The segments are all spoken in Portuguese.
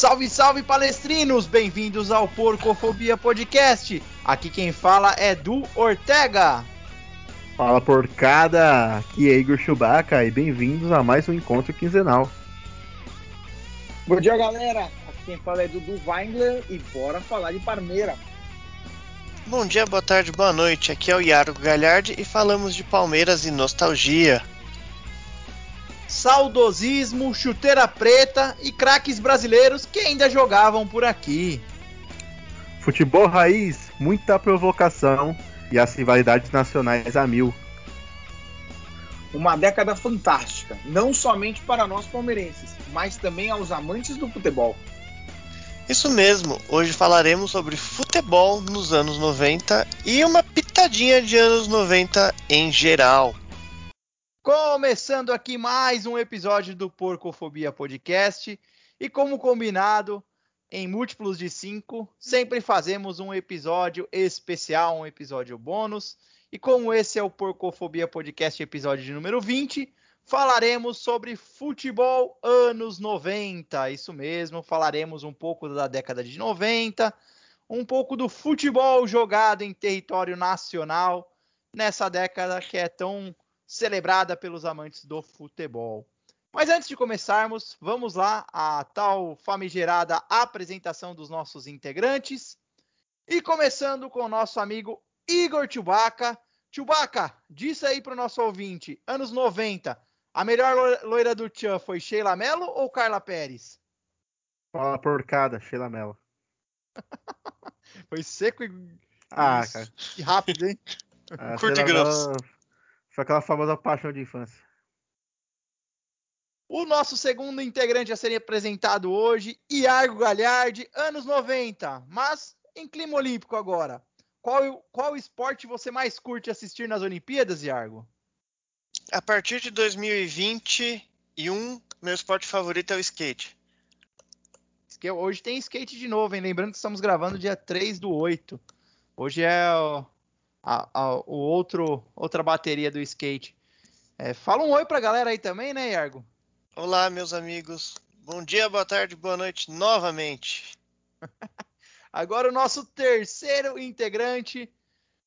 Salve, salve palestrinos! Bem-vindos ao Porcofobia Podcast. Aqui quem fala é Du Ortega. Fala porcada, aqui é Igor Chewbacca e bem-vindos a mais um encontro quinzenal. Bom dia galera, aqui quem fala é Dudu Weingler e bora falar de Parmeira. Bom dia, boa tarde, boa noite, aqui é o Iago Galhardi e falamos de Palmeiras e nostalgia saudosismo, chuteira preta e craques brasileiros que ainda jogavam por aqui. Futebol raiz, muita provocação e as rivalidades nacionais a mil. Uma década fantástica, não somente para nós palmeirenses, mas também aos amantes do futebol. Isso mesmo, hoje falaremos sobre futebol nos anos 90 e uma pitadinha de anos 90 em geral. Começando aqui mais um episódio do Porcofobia Podcast. E como combinado, em múltiplos de cinco, sempre fazemos um episódio especial, um episódio bônus. E como esse é o Porcofobia Podcast, episódio de número 20, falaremos sobre futebol anos 90. Isso mesmo, falaremos um pouco da década de 90, um pouco do futebol jogado em território nacional nessa década que é tão celebrada pelos amantes do futebol. Mas antes de começarmos, vamos lá a tal famigerada apresentação dos nossos integrantes. E começando com o nosso amigo Igor Chewbacca. Chewbacca, diz aí para o nosso ouvinte, anos 90, a melhor loira do Tchan foi Sheila Mello ou Carla Pérez? Fala porcada, Sheila Mello. foi seco e, ah, cara. e rápido, hein? Ah, Curto e grosso. Foi aquela famosa paixão de infância. O nosso segundo integrante a ser apresentado hoje, Iago Galhardi, anos 90, mas em clima olímpico agora. Qual, qual esporte você mais curte assistir nas Olimpíadas, Iago? A partir de 2021, meu esporte favorito é o skate. Hoje tem skate de novo, hein? Lembrando que estamos gravando dia 3 do 8. Hoje é a, a, o outro outra bateria do skate. É, fala um oi pra galera aí também, né, Yargo? Olá, meus amigos. Bom dia, boa tarde, boa noite novamente. Agora o nosso terceiro integrante,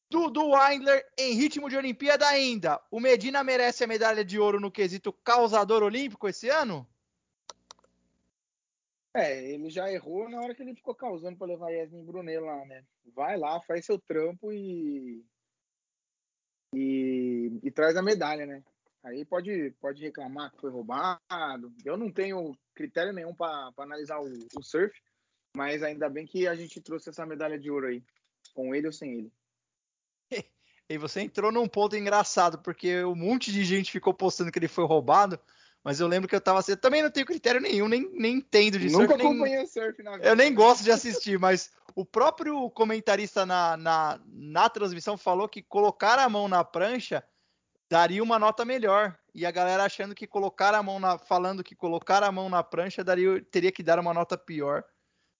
Dudu Weindler, em ritmo de Olimpíada ainda. O Medina merece a medalha de ouro no quesito causador olímpico esse ano? É, ele já errou na hora que ele ficou causando para levar Yasmin Brunet lá, né? Vai lá, faz seu trampo e, e, e traz a medalha, né? Aí pode, pode reclamar que foi roubado. Eu não tenho critério nenhum para analisar o, o, surf, mas ainda bem que a gente trouxe essa medalha de ouro aí, com ele ou sem ele. E você entrou num ponto engraçado, porque um monte de gente ficou postando que ele foi roubado, mas eu lembro que eu tava assim, eu também não tenho critério nenhum, nem, nem entendo de Nunca surf. Nunca acompanhei nem, surf na vida. Eu nem gosto de assistir, mas o próprio comentarista na, na, na transmissão falou que colocar a mão na prancha daria uma nota melhor. E a galera achando que colocar a mão na. falando que colocar a mão na prancha daria, teria que dar uma nota pior.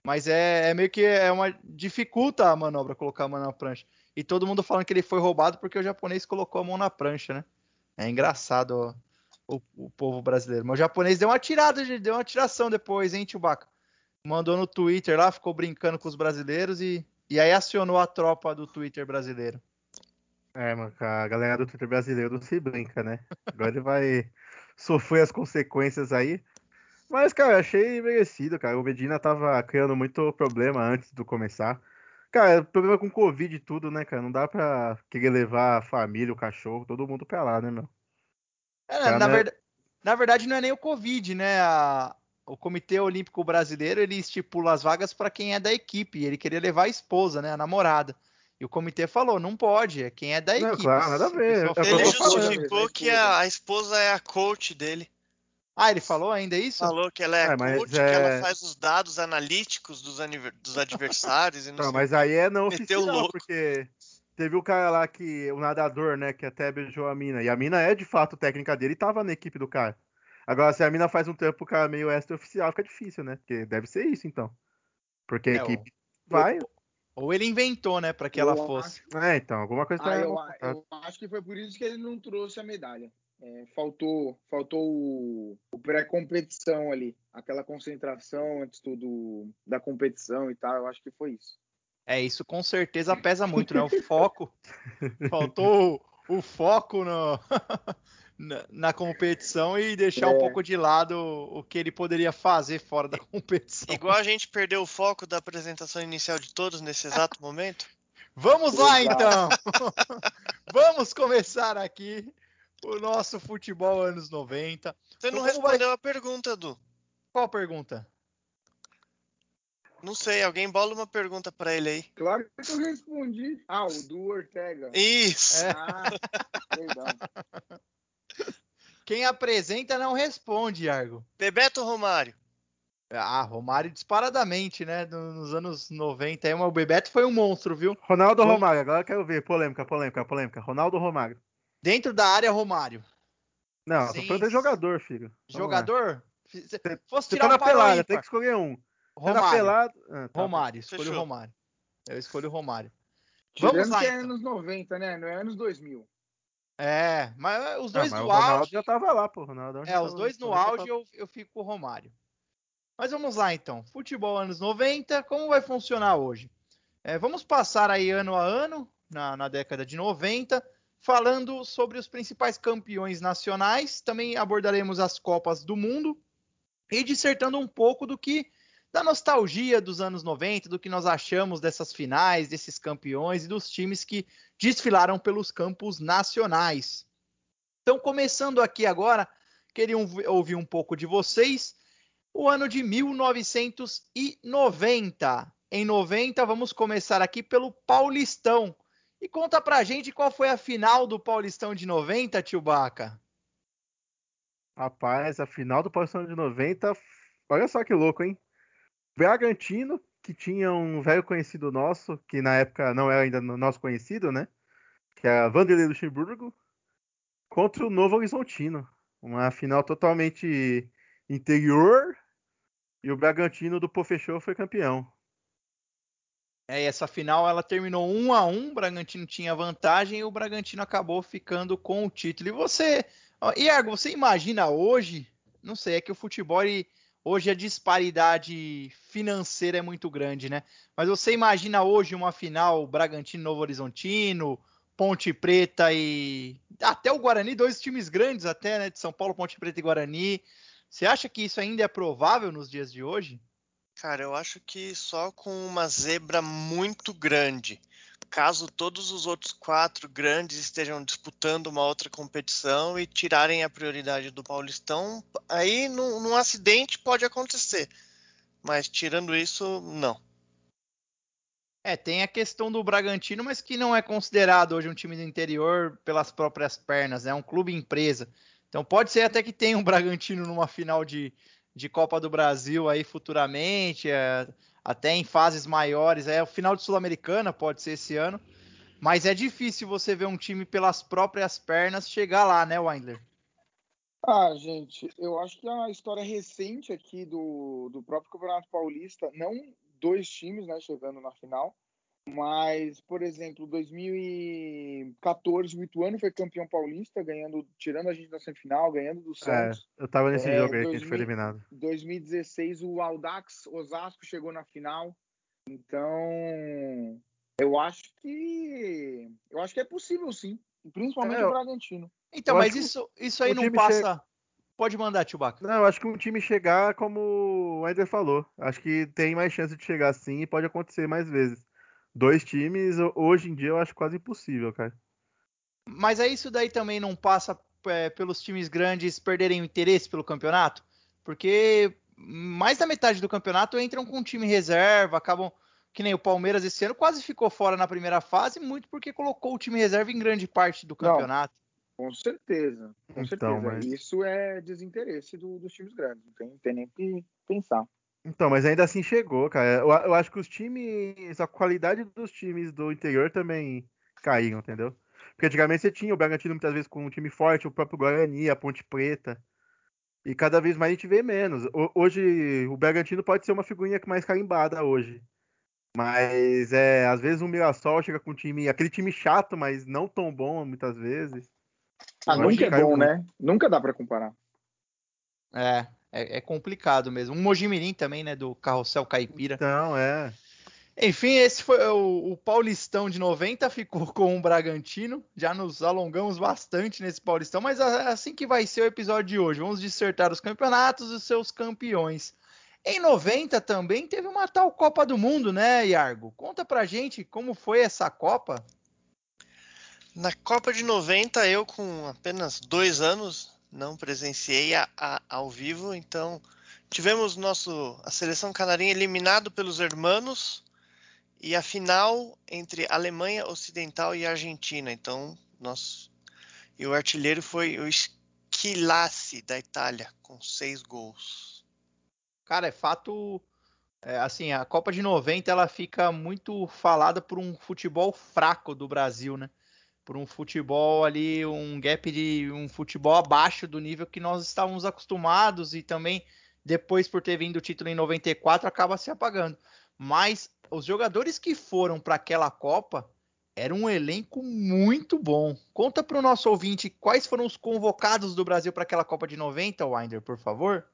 Mas é, é meio que é uma. dificulta a manobra colocar a mão na prancha. E todo mundo falando que ele foi roubado porque o japonês colocou a mão na prancha, né? É engraçado, ó o, o, povo brasileiro. Mas o japonês deu uma tirada, deu uma tiração depois, hein, Chewbacca? Mandou no Twitter lá, ficou brincando com os brasileiros e, e aí acionou a tropa do Twitter brasileiro. É, mano, a galera do Twitter brasileiro não se brinca, né? Agora ele vai sofrer as consequências aí. Mas, cara, achei merecido, cara. O Medina tava criando muito problema antes do começar. Cara, problema com Covid e tudo, né, cara? Não dá pra querer levar a família, o cachorro, todo mundo pra lá, né, meu? É, na, verdade, na, verdade, não é nem o Covid, né? A, o Comitê Olímpico Brasileiro ele estipula as vagas para quem é da equipe. Ele queria levar a esposa, né? A namorada. E o comitê falou, não pode, é quem é da não, equipe. Claro, nada a ver. É ele justificou que a, a, esposa é a coach dele. Ah, ele falou ainda isso? Falou que ela é, é coach, é... que ela faz os dados analíticos dos, dos adversários. e não, não mas aí é não oficial, porque Teve o cara lá que. O nadador, né? Que até beijou a mina. E a mina é de fato técnica dele e tava na equipe do cara. Agora, se a mina faz um trampo cara meio extra-oficial, fica difícil, né? Porque deve ser isso, então. Porque a é, equipe vai. Ou ele inventou, né, para que eu ela fosse. Acho... É, então, alguma coisa ah, tá eu, eu, acho que foi por isso que ele não trouxe a medalha. É, faltou faltou o, o pré-competição ali, aquela concentração antes do, do, da competição e tal. Eu acho que foi isso. É, isso com certeza pesa muito, né? O foco. Faltou o, o foco no, na, na, competição e deixar é. um pouco de lado o que ele poderia fazer fora da competição. Igual a gente perdeu o foco da apresentação inicial de todos nesse exato momento. Vamos lá então! Vamos começar aqui o nosso futebol anos 90. Você não então, respondeu vai... a pergunta, Du. Qual pergunta? Não sei, alguém bola uma pergunta para ele aí. Claro que eu respondi. Ah, o do Ortega. Isso! É. Ah, verdade. Quem apresenta não responde, Argo. Bebeto Romário. Ah, Romário disparadamente, né? Nos anos 90. Aí, o Bebeto foi um monstro, viu? Ronaldo Romário, agora eu quero ver. Polêmica, polêmica, polêmica. Ronaldo Romário. Dentro da área, Romário. Não, Sim. tô falando de jogador, filho. Vamos jogador? Se fosse tirar tá na pelada, tem que escolher um. Romário. Ah, tá. Romário, escolhi o Romário. Eu escolho o Romário. Vamos lá, que é então. anos 90, né? Não é anos 2000. É, mas os dois ah, mas no Ronaldo já tava lá, pô. Ronaldo é, os dois no auge eu, eu fico com o Romário. Mas vamos lá então. Futebol anos 90, como vai funcionar hoje? É, vamos passar aí ano a ano, na, na década de 90, falando sobre os principais campeões nacionais. Também abordaremos as Copas do Mundo e dissertando um pouco do que da nostalgia dos anos 90, do que nós achamos dessas finais, desses campeões e dos times que desfilaram pelos campos nacionais. Então, começando aqui agora, queria ouvir um pouco de vocês. O ano de 1990. Em 90, vamos começar aqui pelo Paulistão. E conta pra gente qual foi a final do Paulistão de 90, tio Baca. Rapaz, a final do Paulistão de 90, olha só que louco, hein? Bragantino, que tinha um velho conhecido nosso, que na época não era ainda nosso conhecido, né? Que era Vanderlei Luxemburgo, contra o Novo Horizontino. Uma final totalmente interior e o Bragantino do Pofechou foi campeão. É, e essa final ela terminou 1 a 1 o Bragantino tinha vantagem e o Bragantino acabou ficando com o título. E você, Iago, você imagina hoje, não sei, é que o futebol ele, Hoje a disparidade financeira é muito grande, né? Mas você imagina hoje uma final Bragantino Novo Horizontino, Ponte Preta e até o Guarani, dois times grandes até, né? De São Paulo, Ponte Preta e Guarani. Você acha que isso ainda é provável nos dias de hoje? Cara, eu acho que só com uma zebra muito grande caso todos os outros quatro grandes estejam disputando uma outra competição e tirarem a prioridade do Paulistão, aí num, num acidente pode acontecer. Mas tirando isso, não. É, tem a questão do Bragantino, mas que não é considerado hoje um time do interior pelas próprias pernas, é um clube empresa. Então pode ser até que tenha um Bragantino numa final de, de Copa do Brasil aí futuramente. É, até em fases maiores. É o final de Sul-Americana, pode ser esse ano. Mas é difícil você ver um time pelas próprias pernas chegar lá, né, Wendler? Ah, gente, eu acho que a história recente aqui do, do próprio Campeonato Paulista, não dois times né, chegando na final, mas, por exemplo, 2014, o Ituano foi campeão paulista, ganhando, tirando a gente da semifinal, ganhando do é, Santos. É, eu tava nesse é, jogo aí 2000, que a gente foi eliminado. 2016, o Aldax Osasco chegou na final. Então, eu acho que eu acho que é possível sim, principalmente é, o Bragantino. Então, mas isso, isso aí não passa. Chega... Pode mandar, Chewbacca. Não, eu acho que um time chegar, como o Eder falou, acho que tem mais chance de chegar assim e pode acontecer mais vezes dois times, hoje em dia eu acho quase impossível, cara. Mas aí isso daí também não passa é, pelos times grandes perderem o interesse pelo campeonato? Porque mais da metade do campeonato entram com time reserva, acabam que nem o Palmeiras esse ano quase ficou fora na primeira fase, muito porque colocou o time reserva em grande parte do campeonato. Não, com certeza, com então, certeza. Mas... Isso é desinteresse do, dos times grandes, não tem, tem nem que pensar. Então, mas ainda assim chegou, cara. Eu, eu, acho que os times, a qualidade dos times do interior também caíram, entendeu? Porque antigamente você tinha o Bragantino muitas vezes com um time forte, o próprio Guarani, a Ponte Preta. E cada vez mais a gente vê menos. Hoje, o Bragantino pode ser uma figurinha mais carimbada hoje. Mas é, às vezes o Mirassol chega com um time, aquele time chato, mas não tão bom muitas vezes. Ah, nunca é bom, né? Nunca dá para comparar. É, é, é, complicado mesmo. Um Mojimirim também, né? Do Carrossel Caipira. Então, é. Enfim, esse foi o, o, Paulistão de 90, ficou com o Bragantino. Já nos alongamos bastante nesse Paulistão, mas é assim que vai ser o episódio de hoje. Vamos dissertar os campeonatos e os seus campeões. Em 90 também teve uma tal Copa do Mundo, né, Iargo? Conta pra gente como foi essa Copa. Na Copa de 90, eu com apenas dois anos não presenciei a, a, ao vivo, então tivemos nosso a seleção canarinha eliminado pelos hermanos e a final entre Alemanha Ocidental e Argentina. Então, nós e o artilheiro foi o Schilassi da Itália com seis gols. Cara, é fato. É, assim, a Copa de 90 ela fica muito falada por um futebol fraco do Brasil, né? Por um futebol ali, um gap de um futebol abaixo do nível que nós estávamos acostumados e também depois por ter vindo o título em 94 acaba se apagando. Mas os jogadores que foram para aquela Copa era um elenco muito bom. Conta para o nosso ouvinte quais foram os convocados do Brasil para aquela Copa de 90, Winder, por favor.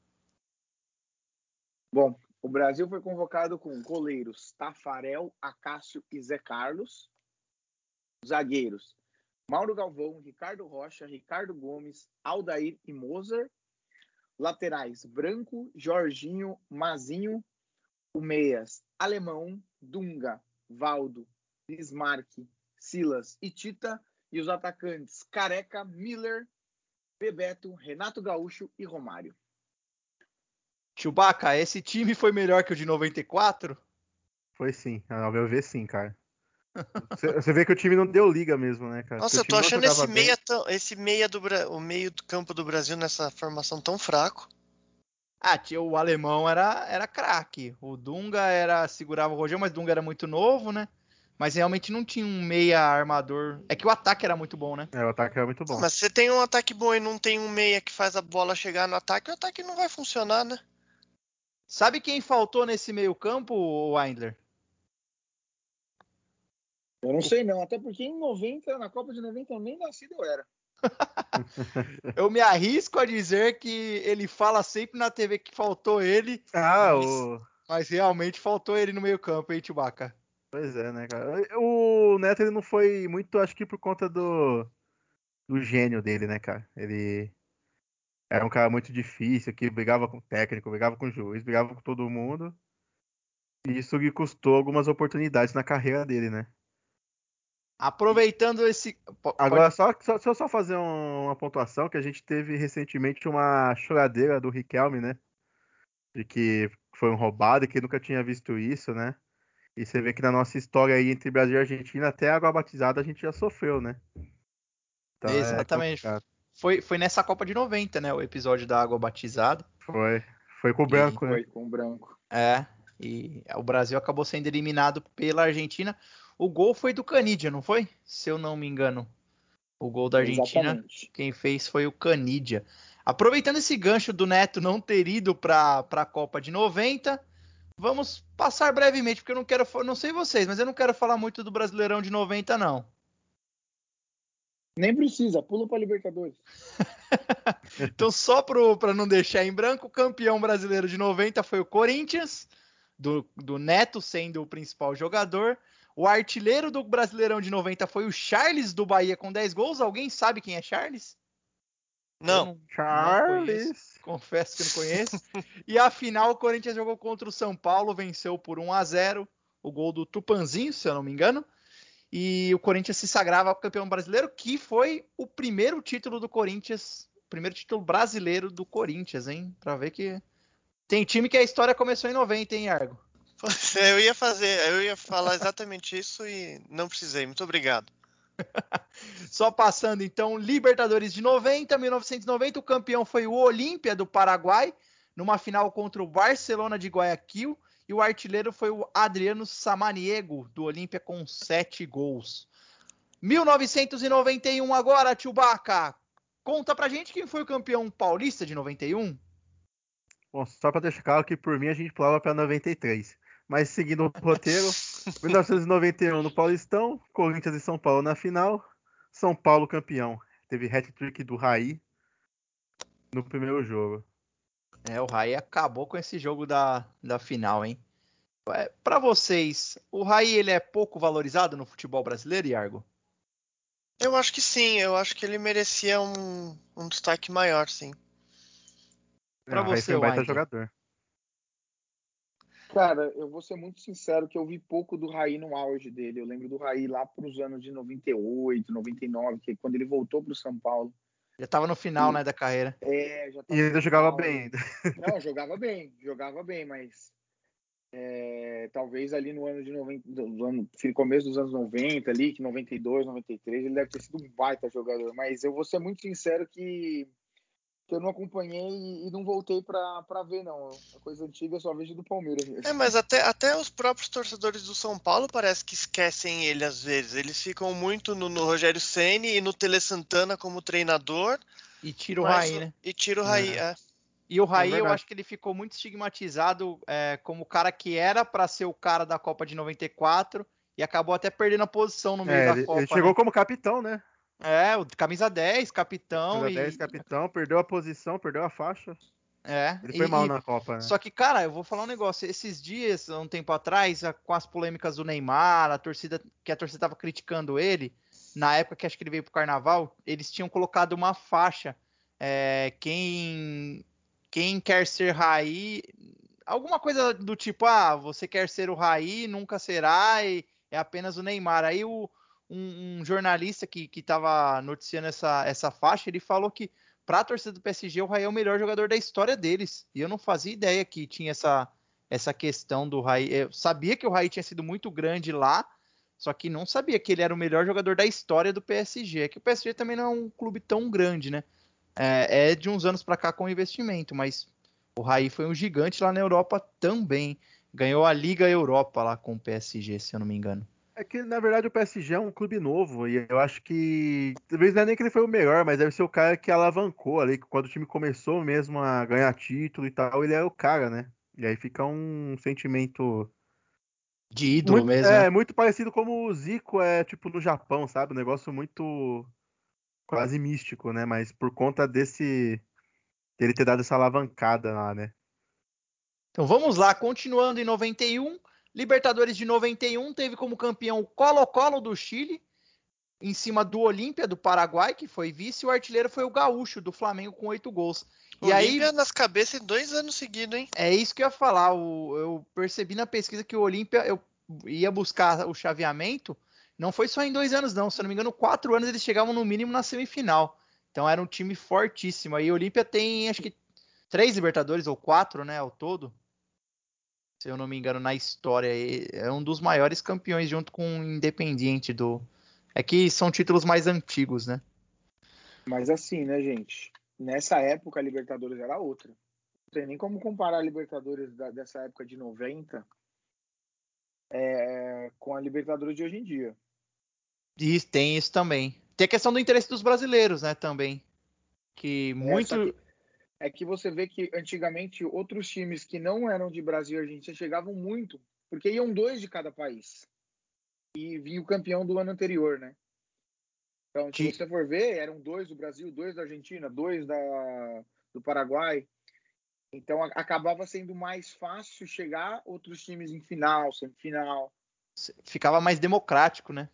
Bom, o Brasil foi convocado com goleiros Tafarel, Acácio e Zé Carlos. Zagueiros Mauro Galvão, Ricardo Rocha, Ricardo Gomes, Aldair e Moser. Laterais Branco, Jorginho, Mazinho. O Meias Alemão, Dunga, Valdo, Bismarck, Silas e Tita, e os atacantes Careca, Miller, Bebeto, Renato Gaúcho e Romário. Chewbacca, esse time foi melhor que o de 94? Foi sim, ao meu ver sim, cara. Você vê que o time não deu liga mesmo, né, cara? Nossa, eu tô achando esse meia, tão, esse meia do o meio do campo do Brasil nessa formação tão fraco. Ah, tinha, o alemão era, era craque. O Dunga era segurava o Rogério, mas o Dunga era muito novo, né? Mas realmente não tinha um meia armador. É que o ataque era muito bom, né? É, o ataque era muito bom. Mas se você tem um ataque bom e não tem um meia que faz a bola chegar no ataque, o ataque não vai funcionar, né? Sabe quem faltou nesse meio-campo, Windler? Eu não sei não, até porque em 90, na Copa de 90 eu nem nascido eu era. eu me arrisco a dizer que ele fala sempre na TV que faltou ele. Ah, mas, o... mas realmente faltou ele no meio-campo, hein, Chewbacca? Pois é, né, cara? O Neto ele não foi muito, acho que por conta do, do gênio dele, né, cara? Ele era um cara muito difícil, que brigava com o técnico, brigava com o juiz, brigava com todo mundo. E isso lhe custou algumas oportunidades na carreira dele, né? Aproveitando esse. Pode... Agora, só, só, deixa eu só fazer um, uma pontuação que a gente teve recentemente uma choradeira do Riquelme, né? De que foi um roubado e que nunca tinha visto isso, né? E você vê que na nossa história aí entre Brasil e Argentina, até água batizada a gente já sofreu, né? Então, é Exatamente. É foi, foi nessa Copa de 90, né? O episódio da água batizada. Foi. Foi com o branco, e... né? Foi com o branco. É. E o Brasil acabou sendo eliminado pela Argentina. O gol foi do Canidia, não foi? Se eu não me engano. O gol da Argentina, Exatamente. quem fez foi o Canidia. Aproveitando esse gancho do Neto não ter ido para a Copa de 90, vamos passar brevemente, porque eu não quero, não sei vocês, mas eu não quero falar muito do Brasileirão de 90 não. Nem precisa, pula para Libertadores. então só para não deixar em branco, o campeão brasileiro de 90 foi o Corinthians, do, do Neto sendo o principal jogador. O artilheiro do Brasileirão de 90 foi o Charles do Bahia com 10 gols. Alguém sabe quem é Charles? Não. não Charles. Não Confesso que não conheço. e a final, o Corinthians jogou contra o São Paulo, venceu por 1 a 0 O gol do Tupanzinho, se eu não me engano. E o Corinthians se sagrava campeão brasileiro, que foi o primeiro título do Corinthians, primeiro título brasileiro do Corinthians, hein? Pra ver que tem time que a história começou em 90, hein, Argo? Eu ia fazer, eu ia falar exatamente isso e não precisei. Muito obrigado. Só passando então, Libertadores de 90, 1990, o campeão foi o Olímpia do Paraguai, numa final contra o Barcelona de Guayaquil, e o artilheiro foi o Adriano Samaniego do Olímpia com sete gols. 1991 agora, Chewbacca. Conta pra gente quem foi o campeão paulista de 91? Bom, só para deixar claro que por mim a gente pulava para 93. Mas seguindo o roteiro, 1991 no Paulistão, Corinthians e São Paulo na final, São Paulo campeão. teve hat-trick do Raí no primeiro jogo. É, o Raí acabou com esse jogo da, da final, hein? É, Para vocês, o Raí ele é pouco valorizado no futebol brasileiro, Iargo? Eu acho que sim, eu acho que ele merecia um, um destaque maior, sim. Pra É, o Raí você, foi um baita jogador. Cara, eu vou ser muito sincero que eu vi pouco do Raí no auge dele. Eu lembro do Raí lá pros anos de 98, 99, que é quando ele voltou pro São Paulo. Já tava no final, Sim. né, da carreira. É, já E tava ainda no jogava bem ainda. Não, jogava bem, jogava bem, mas é, talvez ali no ano de 90, do ano, começo dos anos 90 ali, que 92, 93, ele deve ter sido um baita jogador, mas eu vou ser muito sincero que, que eu não acompanhei e, e não voltei pra, pra ver, não. A coisa antiga eu só vejo do Palmeiras. mesmo. É, mas até, até os próprios torcedores do São Paulo parece que esquecem ele às vezes. Eles ficam muito no, no Rogério Ceni e no Tele Santana como treinador. E tira o mas Raí, né? E tira o Raí, é. E o Raí, eu verdade. acho que ele ficou muito estigmatizado é, como o cara que era pra ser o cara da Copa de 94 e acabou até perdendo a posição no meio É, da ele, Copa. ele chegou né? como capitão, né? É, o camisa 10, capitão. Camisa e... 10, capitão, perdeu a posição, perdeu a faixa. É, Ele foi e- mal na Copa, né? Só que, cara, eu vou falar um negócio. Esses dias, há um tempo atrás, com as polêmicas do Neymar, a torcida que a torcida tava criticando ele, na época que acho que ele veio pro carnaval, eles tinham colocado uma faixa. é, quem quem quer ser Raí, alguma coisa do tipo, ah, você quer ser o Raí, nunca será, e é apenas o Neymar. Aí o, um, um jornalista que, que tava noticiando essa, essa faixa, ele falou que para a torcida do PSG, o Raí é o melhor jogador da história deles. E eu não fazia ideia que tinha essa, essa questão do Raí. Eu sabia que o Raí tinha sido muito grande lá, só que não sabia que ele era o melhor jogador da história do PSG. É que o PSG também não é um clube tão grande, né? É, é de uns anos para cá com investimento, mas o Raí foi um gigante lá na Europa também. Ganhou a Liga Europa lá com o PSG, se eu não me engano. É que, na verdade, o PSG é um clube novo e eu acho que. Talvez não é nem que ele foi o melhor, mas deve ser o cara que alavancou ali. que Quando o time começou mesmo a ganhar título e tal, ele era o cara, né? E aí fica um sentimento. De ídolo muito, mesmo. É, né? muito parecido como o Zico é, tipo, no Japão, sabe? Um negócio muito. quase místico, né? Mas por conta desse. dele ter dado essa alavancada lá, né? Então vamos lá, continuando em 91. Libertadores de 91 teve como campeão o Colo-Colo do Chile, em cima do Olímpia do Paraguai, que foi vice, e o artilheiro foi o Gaúcho do Flamengo com oito gols. E aí Olímpia nas cabeças em dois anos seguidos, hein? é isso que eu ia falar. o- eu percebi na pesquisa que o Olímpia eu ia buscar o chaveamento. Não foi só em dois anos, não. Se eu não me engano, quatro anos eles chegavam no mínimo na semifinal. Então era um time fortíssimo. Aí o Olímpia tem, acho que, três Libertadores ou quatro, né, ao todo. Se eu não me engano, na história. É um dos maiores campeões junto com o Independiente do. É que são títulos mais antigos, né? Mas assim, né, gente? Nessa época a Libertadores era outra. Não tem nem como comparar a Libertadores da- dessa época de 90 é, com a Libertadores de hoje em dia. E tem isso também. Tem a questão do interesse dos brasileiros, né, também. Que É, muito. É que você vê que antigamente outros times que não eram de Brasil e Argentina chegavam muito, porque iam dois de cada país. E vinha o campeão do ano anterior, né? Então, se Que- você for ver, eram dois do Brasil, dois da Argentina, dois da, do Paraguai. Então a- acabava sendo mais fácil chegar outros times em final, semifinal. ficava mais democrático, né?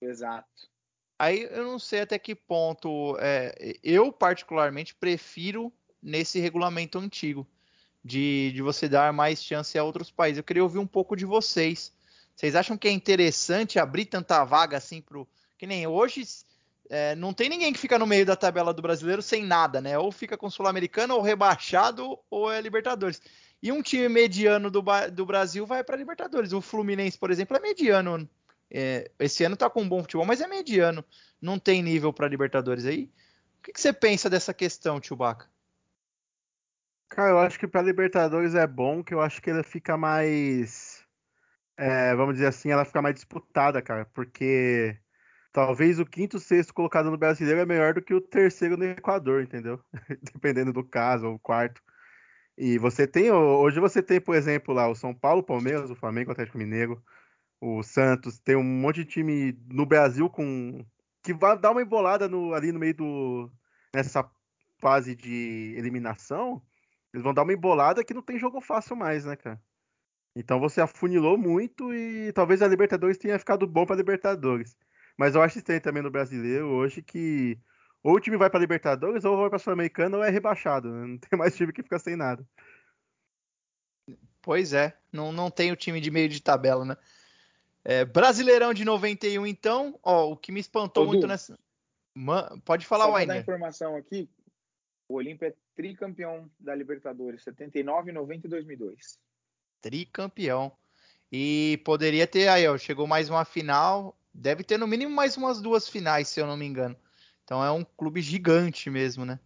Exato. Aí eu não sei até que ponto. é, eu, particularmente, prefiro nesse regulamento antigo de, de você dar mais chance a outros países. Eu queria ouvir um pouco de vocês. Vocês acham que é interessante abrir tanta vaga assim pro. Que nem hoje. é, não tem ninguém que fica no meio da tabela do brasileiro sem nada, né? Ou fica com Sul-Americana, ou rebaixado, ou é Libertadores. E um time mediano do, do Brasil vai para Libertadores. O Fluminense, por exemplo, é mediano. É, esse ano tá com um bom futebol, mas é mediano. Não tem nível para Libertadores aí. O que, que você pensa dessa questão, Baca? Cara, eu acho que pra Libertadores é bom, que eu acho que ela fica mais. é, vamos dizer assim, ela fica mais disputada, cara, porque talvez o quinto, sexto colocado no brasileiro é melhor do que o terceiro no Equador, entendeu? Dependendo do caso, ou o quarto. E você tem, hoje você tem, por exemplo, lá o São Paulo, Palmeiras, o Flamengo, o Atlético Mineiro, o Santos, tem um monte de time no Brasil com que vai dar uma embolada no, ali no meio do. nessa fase de eliminação, eles vão dar uma embolada que não tem jogo fácil mais, né, cara? Então você afunilou muito e talvez a Libertadores tenha ficado bom para Libertadores. Mas eu acho estranho também no brasileiro hoje que ou o time vai para Libertadores ou vai para Sul-Americana ou é rebaixado. Né? Não tem mais time que fica sem nada. Pois é, não, não tem o time de meio de tabela, né? É, Brasileirão de 91, então, ó, o que me espantou Ô, muito du, nessa. Man, pode falar, dar informação aqui: o Olímpia é tricampeão da Libertadores, 79, 90 e 2002. Tricampeão. E poderia ter aí, ó, chegou mais uma final, deve ter no mínimo mais umas duas finais, se eu não me engano. Então é um clube gigante mesmo, né?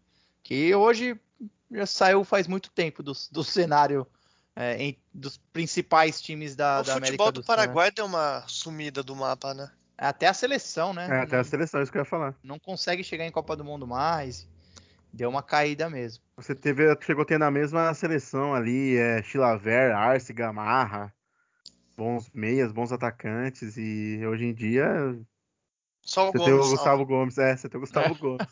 Que hoje já saiu faz muito tempo do, do cenário é, em, dos principais times da, o da América do Sul. O futebol do Paraguai né? deu uma sumida do mapa, né? Até a seleção, né? É, até a seleção, isso que eu ia falar. Não consegue chegar em Copa do Mundo mais. Deu uma caída mesmo. Você teve, chegou a ter na mesma seleção ali, é, Chilaver, Arce, Gamarra, bons meias, bons atacantes, e hoje em dia. Só o você Gomes. Tem o Gustavo Gomes, é, você tem o Gustavo é. Gomes.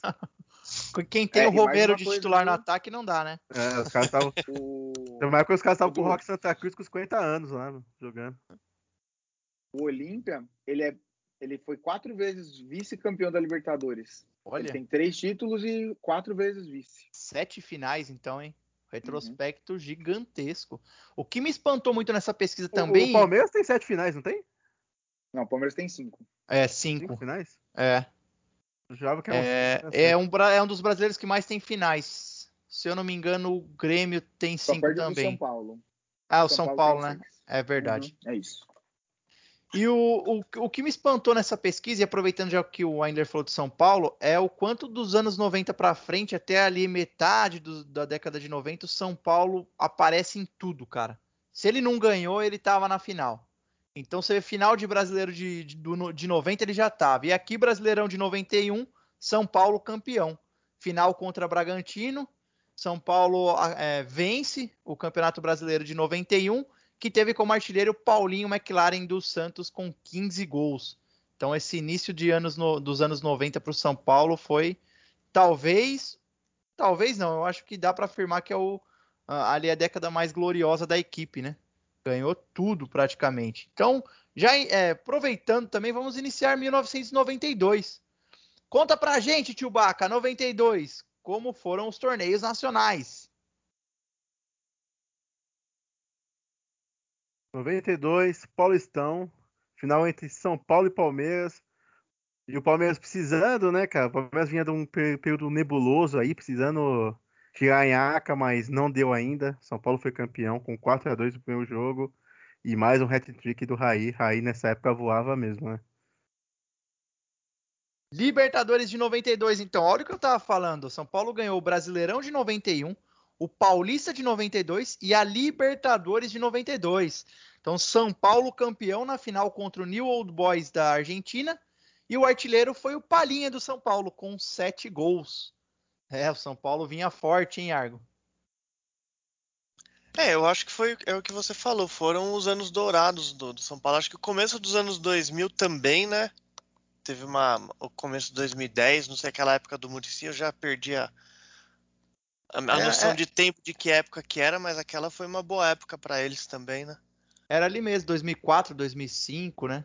Quem tem é, o Romero de titular no ataque não dá, né? É, os caras estavam. o... Tem uma época os caras estavam com o Rock Santa Cruz com 50 anos lá, jogando. O Olímpia, ele, é, ele foi quatro vezes vice-campeão da Libertadores. Olha. Ele tem três títulos e quatro vezes vice. Sete finais, então, hein? Retrospecto uhum. gigantesco. O que me espantou muito nessa pesquisa também. O Palmeiras tem sete finais, não tem? Não, o Palmeiras tem cinco. É, cinco. cinco finais? É. Que é, é, é, um, é um dos brasileiros que mais tem finais. Se eu não me engano, o Grêmio tem Só cinco também. São Paulo. Ah, o São, São Paulo, Paulo né? É verdade. Uhum, é isso. E o, o, o que me espantou nessa pesquisa, e aproveitando já que o Winder falou de São Paulo, é o quanto dos anos 90 para frente, até ali metade do, da década de 90, o São Paulo aparece em tudo, cara. Se ele não ganhou, ele estava na final. Então, você vê final de brasileiro de, de, de 90, ele já estava. E aqui, Brasileirão de 91, São Paulo campeão. Final contra Bragantino. São Paulo é, vence o Campeonato Brasileiro de 91 que teve como artilheiro Paulinho McLaren dos Santos com 15 gols. Então esse início de anos no, dos anos 90 para o São Paulo foi talvez, talvez não, eu acho que dá para afirmar que é o, ali a década mais gloriosa da equipe, né? Ganhou tudo praticamente. Então, já é, aproveitando também, vamos iniciar 1992. Conta pra gente, tio Baca, 92, como foram os torneios nacionais. 92, Paulistão, final entre São Paulo e Palmeiras. E o Palmeiras precisando, né, cara? O Palmeiras vinha de um período nebuloso aí, precisando tirar em aca, mas não deu ainda. São Paulo foi campeão com 4 a 2 no primeiro jogo. E mais um hat-trick do Raí. Raí nessa época voava mesmo, né? Libertadores de 92, então. Olha o que eu tava falando. São Paulo ganhou o Brasileirão de 91, o Paulista de 92 e a Libertadores de 92. Então, São Paulo campeão na final contra o New Old Boys da Argentina. E o artilheiro foi o Palinha do São Paulo, com sete gols. É, o São Paulo vinha forte, hein, Argo? É, eu acho que foi é o que você falou, foram os anos dourados do, do, São Paulo. Acho que o começo dos anos 2000 também, né? Teve uma. O começo de 2010, não sei aquela época do Muricy, eu já perdi a, a, a é, noção é... de tempo de que época que era, mas aquela foi uma boa época para eles também, né? Era ali mesmo, 2004, 2005, né?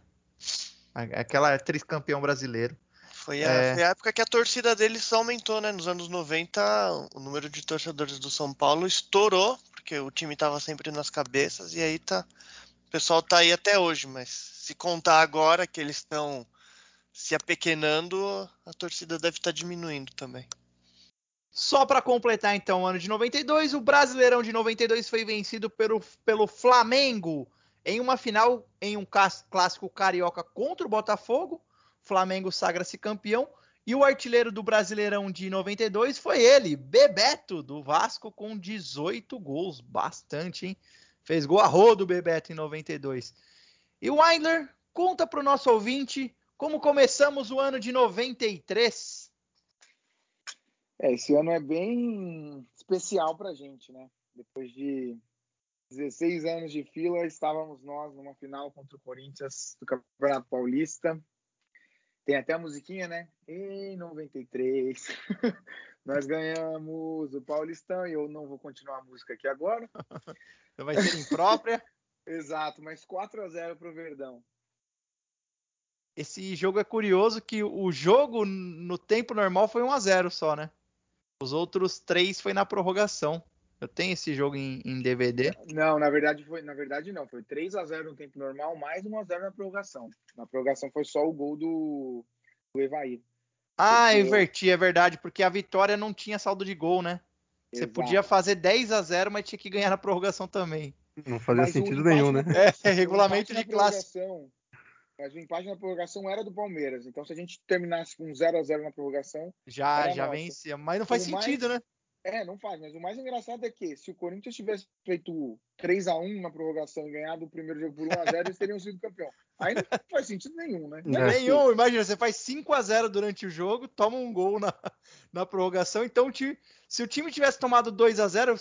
Aquela campeão brasileiro. Foi a, é... foi a, época que a torcida deles aumentou, né? Nos anos 90, o número de torcedores do São Paulo estourou, porque o time estava sempre nas cabeças, e aí tá. O pessoal tá aí até hoje, mas se contar agora que eles estão se apequenando, a torcida deve estar tá diminuindo também. Só para completar então o ano de 92, o Brasileirão de 92 foi vencido pelo, pelo Flamengo em uma final em um clássico carioca contra o Botafogo. Flamengo sagra-se campeão e o artilheiro do Brasileirão de 92 foi ele, Bebeto do Vasco com 18 gols, bastante, hein? Fez gol a rodo Bebeto em 92. E o Weindler conta para o nosso ouvinte como começamos o ano de 93. É, esse ano é bem especial para a gente, né? Depois de 16 anos de fila, estávamos nós numa final contra o Corinthians do Campeonato Paulista. Tem até a musiquinha, né? Em 93, nós ganhamos o Paulistão e eu não vou continuar a música aqui agora. Então vai ser imprópria. Exato, mas 4 a 0 pro Verdão. Esse jogo é curioso que o jogo no tempo normal foi 1 a 0 só, né? Os outros três foi na prorrogação. Eu tenho esse jogo em, em DVD. Não, na verdade foi, na verdade não, foi 3 a 0 no tempo normal, mais 1 a 0 na prorrogação. Na prorrogação foi só o gol do, do Evaí. Ah, Porque- inverti, é verdade, porque a vitória não tinha saldo de gol, né? Você Exato. podia fazer 10 a 0, mas tinha que ganhar na prorrogação também. Não fazia Mas sentido empate nenhum, né? É, regulamento de classe. Mas o empate na prorrogação era do Palmeiras. Então, se a gente terminasse com 0 a 0 na prorrogação, Já, já vencia. Mas não faz O mais- sentido, né? é, não faz. Mas o mais engraçado é que se o Corinthians tivesse feito 3 a 1 na prorrogação e ganhado o primeiro jogo por 1 a 0 eles teriam sido campeão. Aí não faz sentido nenhum, né? Mas, É. Nenhum, imagina, você faz 5 a 0 durante o jogo, toma um gol na, na prorrogação, então se o time tivesse tomado 2 a 0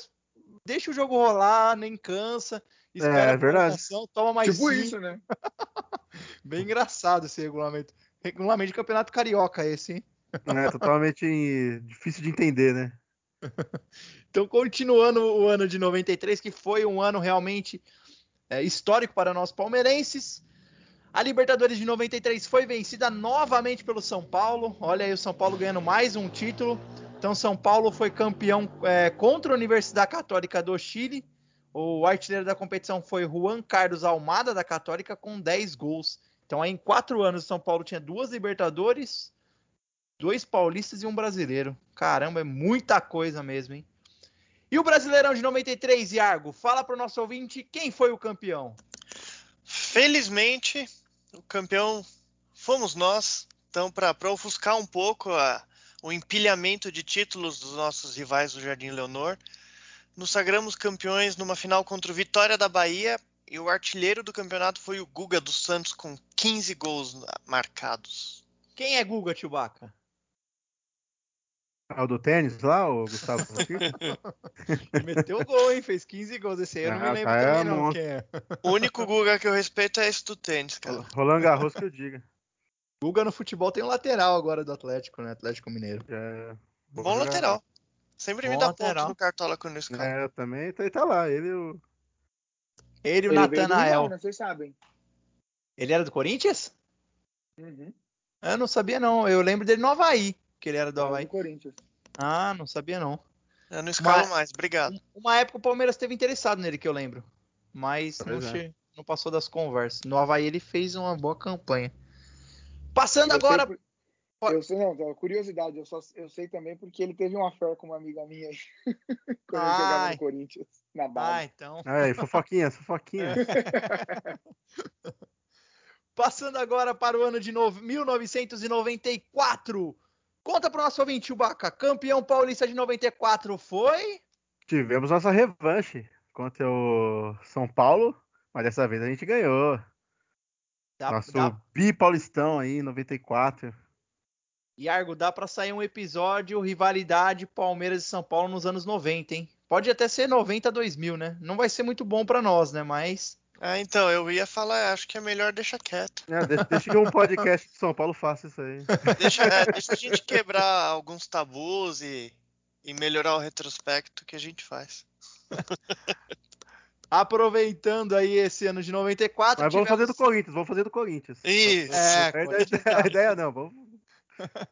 deixa o jogo rolar, nem cansa, espera É, a verdade. toma mais Tipo cinco. isso, né? Bem engraçado esse regulamento. Regulamento de campeonato carioca esse, hein? É totalmente difícil de entender, né? Então, continuando o ano de 93, que foi um ano realmente é, histórico para nós palmeirenses. A Libertadores de 93 foi vencida novamente pelo São Paulo. Olha aí o São Paulo ganhando mais um título. Então, São Paulo foi campeão é, contra a Universidade Católica do Chile. O artilheiro da competição foi Juan Carlos Almada, da Católica, com 10 gols. Então, aí, em quatro anos, o São Paulo tinha duas Libertadores, dois paulistas e um brasileiro. Caramba, é muita coisa mesmo, hein? E o Brasileirão de 93, Iago, fala para o nosso ouvinte quem foi o campeão. Felizmente, o campeão fomos nós. Então, para ofuscar um pouco a- o empilhamento de títulos dos nossos rivais do Jardim Leonor, nos sagramos campeões numa final contra o Vitória da Bahia e o artilheiro do campeonato foi o Guga dos Santos com 15 gols marcados. Quem é Guga Chewbacca? Ah, o do tênis lá, o Gustavo? Ele meteu gol, hein? Fez 15 gols esse aí. Eu não me Ah, lembro tá, é também, não. Quem é? O único Guga que eu respeito é esse do tênis, cara. Roland Garros que eu diga. Guga no futebol tem um lateral agora do Atlético, né? Atlético Mineiro. É, Bom lateral. Sempre me Bom dá lateral. ponto no cartola quando eu escalo. É, também tá, tá lá. Ele o. Ele e o Natanael. Né? Vocês sabem. Ele era do Corinthians? Uhum. Eu não sabia, não. Eu lembro dele no Havaí, que ele era do Era Havaí. do Corinthians. Ah, não sabia, não. Eu não escalo mais, obrigado. Uma época o Palmeiras esteve interessado nele, que eu lembro. Mas não, é. não passou das conversas. No Havaí ele fez uma boa campanha. Passando Eu agora. por- Pode- Eu sei, não, então, curiosidade, eu, só, eu sei também porque ele teve uma fé com uma amiga minha aí. quando ele jogava no Corinthians, na Ah, base. então. Aí, fofoquinha, fofoquinha. Passando agora para o ano de no- 1994. Conta para o nosso ouvinte, Chewbacca. Campeão paulista de 94 foi? Tivemos nossa revanche contra o São Paulo, mas dessa vez a gente ganhou. Dá, Nosso dá, bi-paulistão aí, em 94. Iargo, dá para sair um episódio rivalidade Palmeiras e São Paulo nos anos 90, hein? Pode até ser 90 a 2000, né? Não vai ser muito bom para nós, né? Mas Ah, então, eu ia falar, acho que é melhor deixar quieto. É, deixa, deixa que um podcast de São Paulo faça isso aí. Deixa, é, deixa a gente quebrar alguns tabus e, e melhorar o retrospecto que a gente faz. aproveitando aí esse ano de 94, Mas vamos fazer do tivemos- Corinthians, vamos fazer do Corinthians. Isso. É, A ideia, a ideia não, vamos.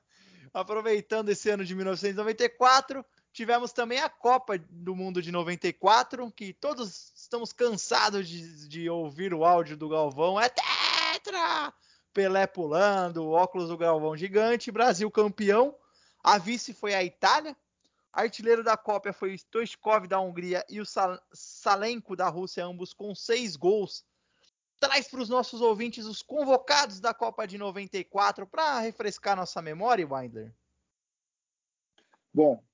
Aproveitando esse ano de 1994, tivemos também a Copa do Mundo de 94, que todos estamos cansados de, de ouvir o áudio do Galvão. É tetra! Pelé pulando, óculos do Galvão gigante, Brasil campeão. A vice foi a Itália. Artilheiro da Copa foi Stoichkov da Hungria e o Sal- Salenko da Rússia, ambos com seis gols. Traz para os nossos ouvintes os convocados da Copa de 94 para refrescar nossa memória, Windler. Bom,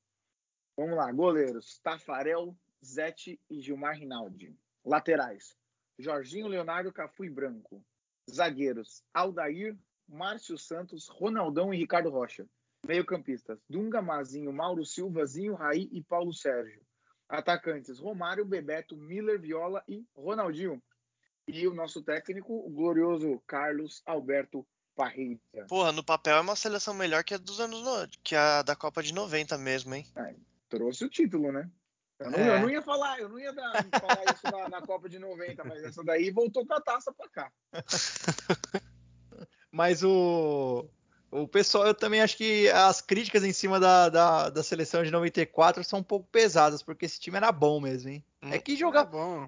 vamos lá. Goleiros: Tafarel, Zete e Gilmar Rinaldi. Laterais: Jorginho, Leonardo, Cafu e Branco. Zagueiros: Aldair, Márcio Santos, Ronaldão e Ricardo Rocha. Meio-campistas: Dunga, Mazinho, Mauro Silva, Zinho, Raí e Paulo Sérgio. Atacantes: Romário, Bebeto, Miller, Viola e Ronaldinho. E o nosso técnico, o glorioso Carlos Alberto Parrilha. Porra, no papel é uma seleção melhor que a dos anos no... que a da Copa de 90 mesmo, hein? Trouxe o título, né? Eu não, É. eu não ia falar, eu não ia dar- falar isso na, na Copa de 90, mas essa daí voltou com a taça pra cá. Mas o, o pessoal, eu também acho que as críticas em cima da, da, da seleção de 94 são um pouco pesadas, porque esse time era bom mesmo, hein? É que Tá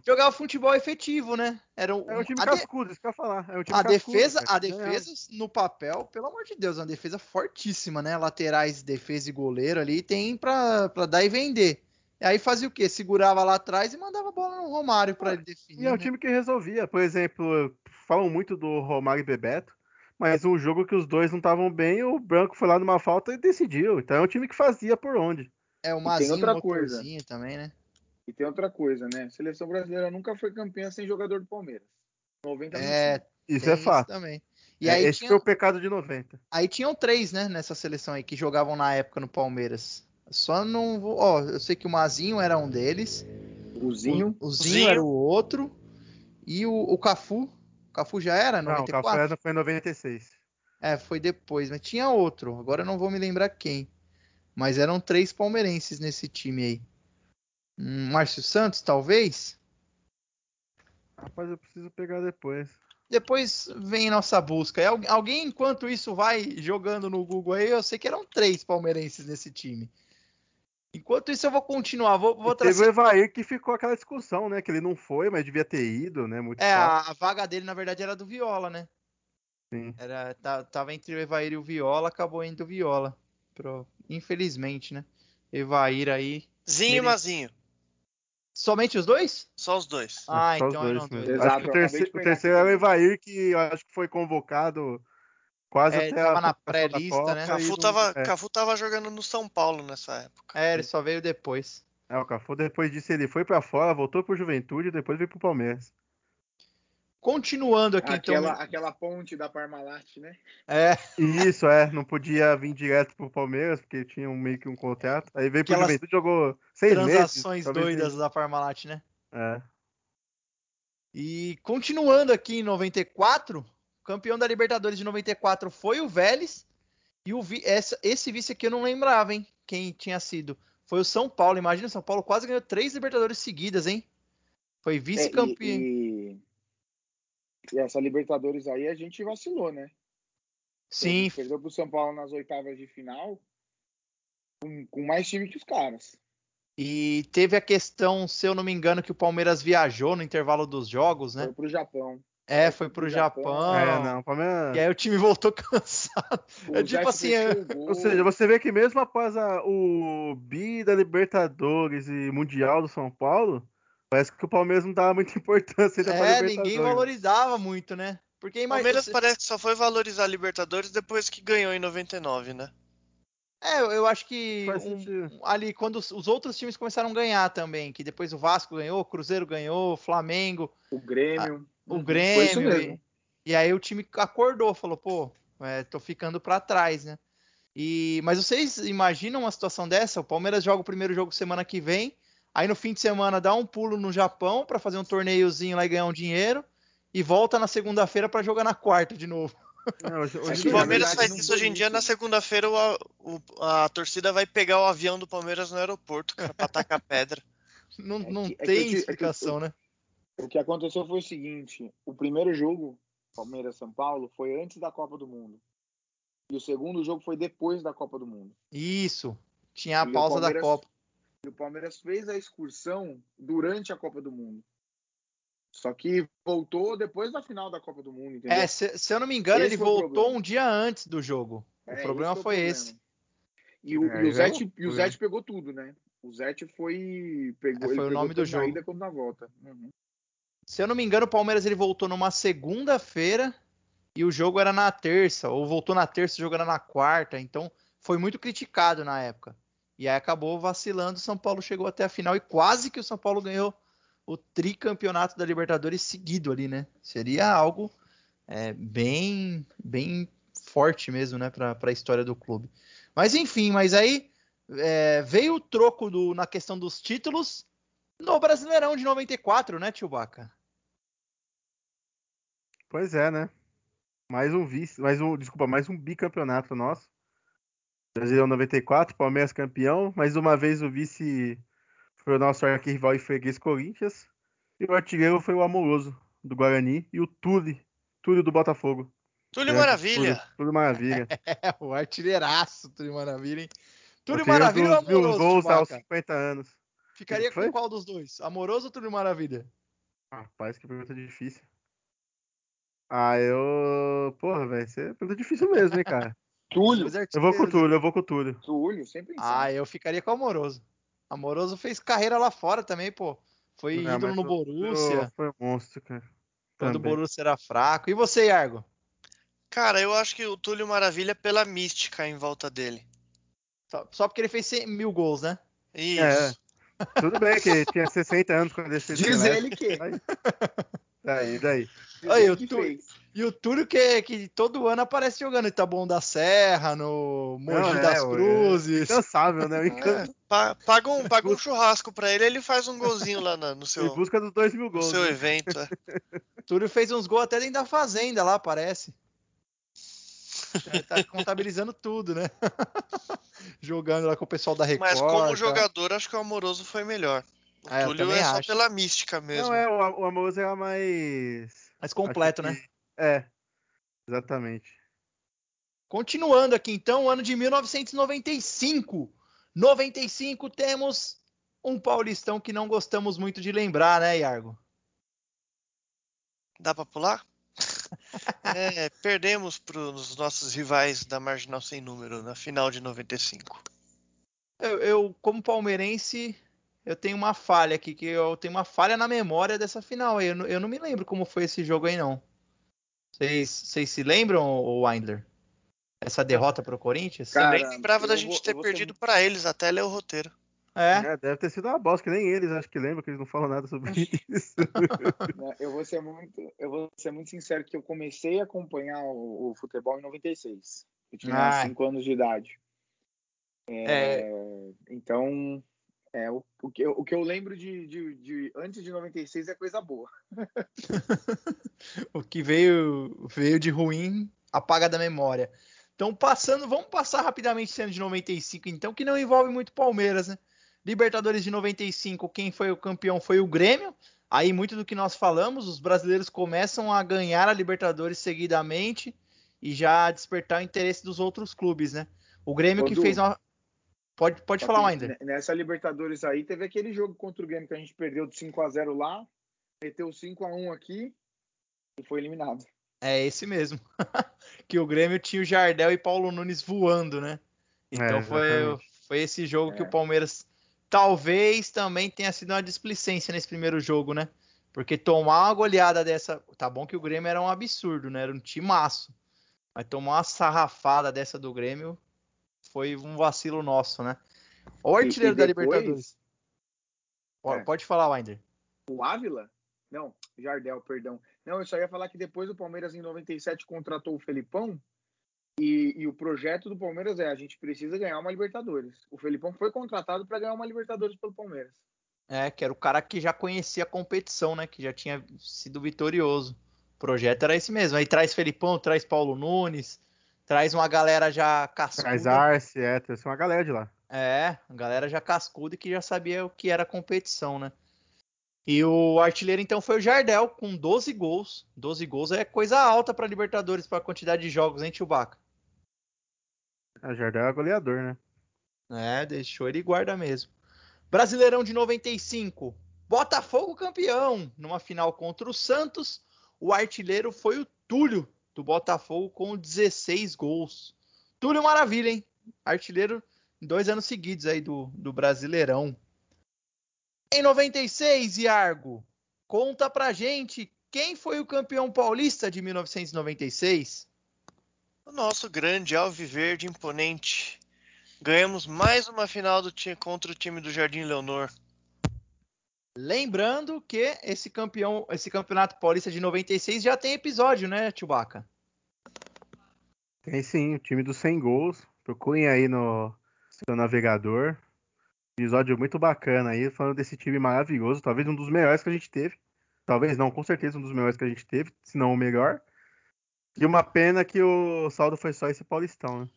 jogava, futebol efetivo, né? Era um, É um time a, de- cascudo, isso que eu ia falar. É um time a cascudo, defesa, cara. a defesa no papel, pelo amor de Deus, é uma defesa fortíssima, né? Laterais, defesa e goleiro ali tem pra, pra dar e vender. E aí fazia o quê? Segurava lá atrás e mandava a bola no Romário pra ele definir. E é um né? time que resolvia. Por exemplo, falam muito do Romário e Bebeto, mas um jogo que os dois não estavam bem, o Branco foi lá numa falta e decidiu. Então é um time que fazia por onde. É o tem Mazinho, outra motorzinho também, né? E tem outra coisa, né? A seleção brasileira nunca foi campeã sem jogador do Palmeiras. 90 não É, Isso tem é fato. também. E É, aí, Esse tinha, foi o pecado de 90. aí tinham três, né, nessa seleção aí, que jogavam na época no Palmeiras. Só não vou. Ó, eu sei que o Mazinho era um deles. O Zinho. O, o Zinho, Zinho. era o outro. E o, o Cafu. O Cafu já era, Não, o 94? Café foi em 96. É, foi depois, mas tinha outro. Agora eu não vou me lembrar quem. Mas eram três palmeirenses nesse time aí. Márcio Santos, talvez. Rapaz, eu preciso pegar depois. Depois vem nossa busca. Al- Alguém, enquanto isso, vai jogando no Google aí. Eu sei que eram três palmeirenses nesse time. Enquanto isso, eu vou continuar. Vou, vou E teve trazer. o Evair que ficou aquela discussão, né? Que ele não foi, mas devia ter ido, né? Muito É, a, a vaga dele, na verdade, era do Viola, né? Sim. Era, tá- tava entre o Evair e o Viola, acabou indo o Viola. Pro- infelizmente, né? Evair aí. Zinho e Mazinho. Somente os dois? Só os dois. Ah, Só os então eu dois não tô mesmo. errado. Exato, o terceiro, o terceiro era o. Evair, que eu acho que foi convocado quase É, até tava a na pré-lista, né? e Cafu tava, é. Cafu tava jogando no São Paulo nessa época. É, ele só veio depois. É, o Cafu depois disso ele foi pra fora, voltou pro Juventude e depois veio pro Palmeiras. Continuando aqui, Aquela, então. aquela ponte da Parmalat, né? É, E isso, é, não podia vir direto pro Palmeiras, porque tinha um, meio que um contrato. Aí veio pro Aquelas Juventude, jogou seis meses. transações doidas nem- da Parmalat, né? É. E continuando aqui em 94, o campeão da Libertadores de 94 foi o Vélez. E o vi- essa- esse vice aqui eu não lembrava, hein? Quem tinha sido. Foi o São Paulo. Imagina, o São Paulo quase ganhou três Libertadores seguidas, hein? Foi É, vice-campeão. e, e- e essa Libertadores aí a gente vacilou, né? A Sim, gente perdeu pro São Paulo nas oitavas de final com, com mais time que os caras. e teve a questão, se eu não me engano, que o Palmeiras viajou no intervalo dos jogos, né? Foi pro Japão. É, foi pro Japão. Japão. É, não, o Palmeiras. E aí o time voltou cansado. O É tipo assim, é-. Ou seja, você vê que mesmo após a- o bi da Libertadores e Mundial do São Paulo, parece que o Palmeiras não dava muita importância É, ninguém valorizava muito, né? Porque O imagina. Palmeiras parece que só foi valorizar a Libertadores depois que ganhou em 99, né? É, eu acho que um- ali quando os, os outros times começaram a ganhar também, que depois o Vasco ganhou, o Cruzeiro ganhou, o Flamengo, O Grêmio. O Uhum, Grêmio. Foi isso mesmo. E, e aí o time acordou, falou, pô, é, tô ficando pra trás, né? E, mas vocês imaginam uma situação dessa? O Palmeiras joga o primeiro jogo semana que vem, aí no fim de semana dá um pulo no Japão pra fazer um torneiozinho lá e ganhar um dinheiro, e volta na segunda-feira pra jogar na quarta de novo. É, hoje- hoje Acho O Palmeiras verdade, faz não isso hoje em dia. Na segunda-feira, o- a torcida vai pegar o avião do Palmeiras no aeroporto cara, pra tacar pedra. Não, É não é que tem é que explicação, né? O que aconteceu foi o seguinte: o primeiro jogo, Palmeiras-São Paulo, foi antes da Copa do Mundo. E o segundo jogo foi depois da Copa do Mundo. Isso. Tinha a E o pausa da Copa. E o Palmeiras fez a excursão durante a Copa do Mundo. Só que voltou depois da final da Copa do Mundo, entendeu? É, se, se eu não me engano, Esse ele o voltou problema. um dia antes do jogo. O É, problema esse foi o esse. problema. E o, É, e o já é Zete, e o. Zete pegou tudo, né? O Zete foi. Pegou, É, foi ele o pegou nome do na jogo. ida quanto na volta. Uhum. Se eu não me engano, o Palmeiras ele voltou numa segunda-feira e o jogo era na terça, ou voltou na terça o jogo era na quarta, então foi muito criticado na época. E aí acabou vacilando, o São Paulo chegou até a final e quase que o São Paulo ganhou o tricampeonato da Libertadores seguido ali, né? Seria algo é, bem, bem forte mesmo, né, para a história do clube. Mas enfim, mas aí é, veio o troco do, na questão dos títulos no Brasileirão de 94, né, Tio Baca? Pois é, né? Mais um vice, mais um, desculpa, mais um bicampeonato nosso. Brasileirão 94, Palmeiras campeão. Mais uma vez o vice foi o nosso arquirrival e freguês Corinthians. E o artilheiro foi o Amoroso do Guarani e o Tule, Túlio do Botafogo. Túlio Maravilha. Túlio, Túlio Maravilha. É, o artilheiraço, Túlio Maravilha, hein? Túlio Maravilha ou dos mil Amoroso, gols aos Chewbacca? 50 anos. Ficaria com qual dos dois? Amoroso ou Túlio Maravilha? Rapaz, que pergunta difícil. Ah, eu. Porra, velho, isso é pergunta difícil mesmo, hein, cara. Túlio. Dois Eu vou com o. Túlio, eu vou com o Túlio. Túlio, sempre em Ah, eu ficaria com o Amoroso. Amoroso fez carreira lá fora também, pô. Foi Ah, ídolo mas no Borussia, Túlio Foi um monstro, cara. quando o. Borussia era fraco. E você, Yargo? Cara, eu acho que o Túlio Maravilha é pela mística em volta dele. Só, só porque ele fez 100 mil gols, né? Isso. É. Tudo bem que tinha 60 anos quando ele fez Diz ele que. Daí, daí. Aí, o que fez. E o Túlio que, que todo ano aparece jogando em Taboão da Serra, no Mogi Não, é, das o- Cruzes. Incansável, né? É, paga, um, paga um churrasco pra ele, ele faz um golzinho lá no Em seu, busca dos 2 mil no gols. seu né? evento. é. Túlio fez uns gols até dentro da fazenda lá, parece. Ele tá contabilizando tudo, né? Jogando lá com o pessoal da Record. Mas como tá? jogador, acho que o Amoroso foi melhor. O É, eu Túlio é só acho. pela mística mesmo. Não, é, o, o Amoroso era mais. Mais completo, né? que- É. Exatamente. Continuando aqui então, ano de 1995. 95 temos um paulistão que não gostamos muito de lembrar, né, Yargo? Dá pra pular? É, perdemos para os nossos rivais da Marginal Sem Número na final de 95. Eu, eu, como palmeirense, eu tenho uma falha aqui, que eu tenho uma falha na memória dessa final. aí. Eu, não- eu não me lembro como foi esse jogo aí, não. Vocês se lembram, ô Winder? Essa derrota pro Corinthians? Cara, Também lembrava da gente vou- ter ser perdido pra eles, até ler o roteiro. É, É, deve ter sido uma bosta, que nem eles acho que lembram, que eles não falam nada sobre isso. Eu vou ser muito, eu vou ser muito sincero que eu comecei a acompanhar o, o futebol em 96. Eu tinha Ah. 5 anos de idade. É. É, Então, é, o, o que eu, o que eu lembro de, de- de antes de 96 é coisa boa. o que veio, veio de ruim apaga da memória. Então, passando, vamos passar rapidamente esse ano de 95, então, que não envolve muito Palmeiras, né? Libertadores de 95, quem foi o campeão foi o Grêmio. Aí, muito do que nós falamos, os brasileiros começam a ganhar a Libertadores seguidamente e já despertar o interesse dos outros clubes, né? O Grêmio que Ô, Du, fez uma. Pode, pode falar, Só que ne- Nessa Libertadores aí, teve aquele jogo contra o Grêmio que a gente perdeu de 5 a 0 lá, meteu 5 a 1 aqui e foi eliminado. É esse mesmo. que o Grêmio tinha o Jardel e Paulo Nunes voando, né? Então É, foi, foi esse jogo que É. o Palmeiras talvez também tenha sido uma displicência nesse primeiro jogo, né? Porque tomar uma goleada dessa. Tá bom que o Grêmio era um absurdo, né? Era um timaço. Mas tomar uma sarrafada dessa do Grêmio foi um vacilo nosso, né? O artilheiro da Libertadores. Pode- É. Pode falar, Winder. O Ávila? Não, Jardel, perdão. Não, eu só ia falar que depois o Palmeiras em 97 contratou o Felipão e, e o projeto do Palmeiras é a gente precisa ganhar uma Libertadores. O Felipão foi contratado para ganhar uma Libertadores pelo Palmeiras. É, que era o cara que já conhecia a competição, né? Que já tinha sido vitorioso. O projeto era esse mesmo. Aí traz Felipão, traz Paulo Nunes, traz uma galera já cascuda. Traz Arce, é, trouxe uma galera de lá. É, a galera já cascuda e que já sabia o que era competição, né? E o artilheiro então foi o Jardel, com 12 gols. 12 gols é coisa alta para Libertadores, para a quantidade de jogos, hein, Chewbacca? A Jardel é goleador, né? É, deixou ele guarda mesmo. Brasileirão de 95. Botafogo campeão. Numa final contra o Santos. O artilheiro foi o Túlio, do Botafogo, com 16 gols. Túlio Maravilha, hein? Artilheiro em dois anos seguidos aí do, do Brasileirão. Em 96, Iargo, conta pra gente quem foi o campeão paulista de 1996? O nosso grande Alviverde imponente. Ganhamos mais uma final do contra o time do Jardim Leonor. Lembrando que esse campeão, esse campeonato paulista de 96 já tem episódio, né, Chewbacca? Tem sim, o time dos 100 gols. Procurem aí no seu navegador. Episódio muito bacana aí, falando desse time maravilhoso. Talvez um dos melhores que a gente teve. Talvez não, com certeza um dos melhores que a gente teve, se não o melhor. E uma pena que o saldo foi só esse Paulistão, né?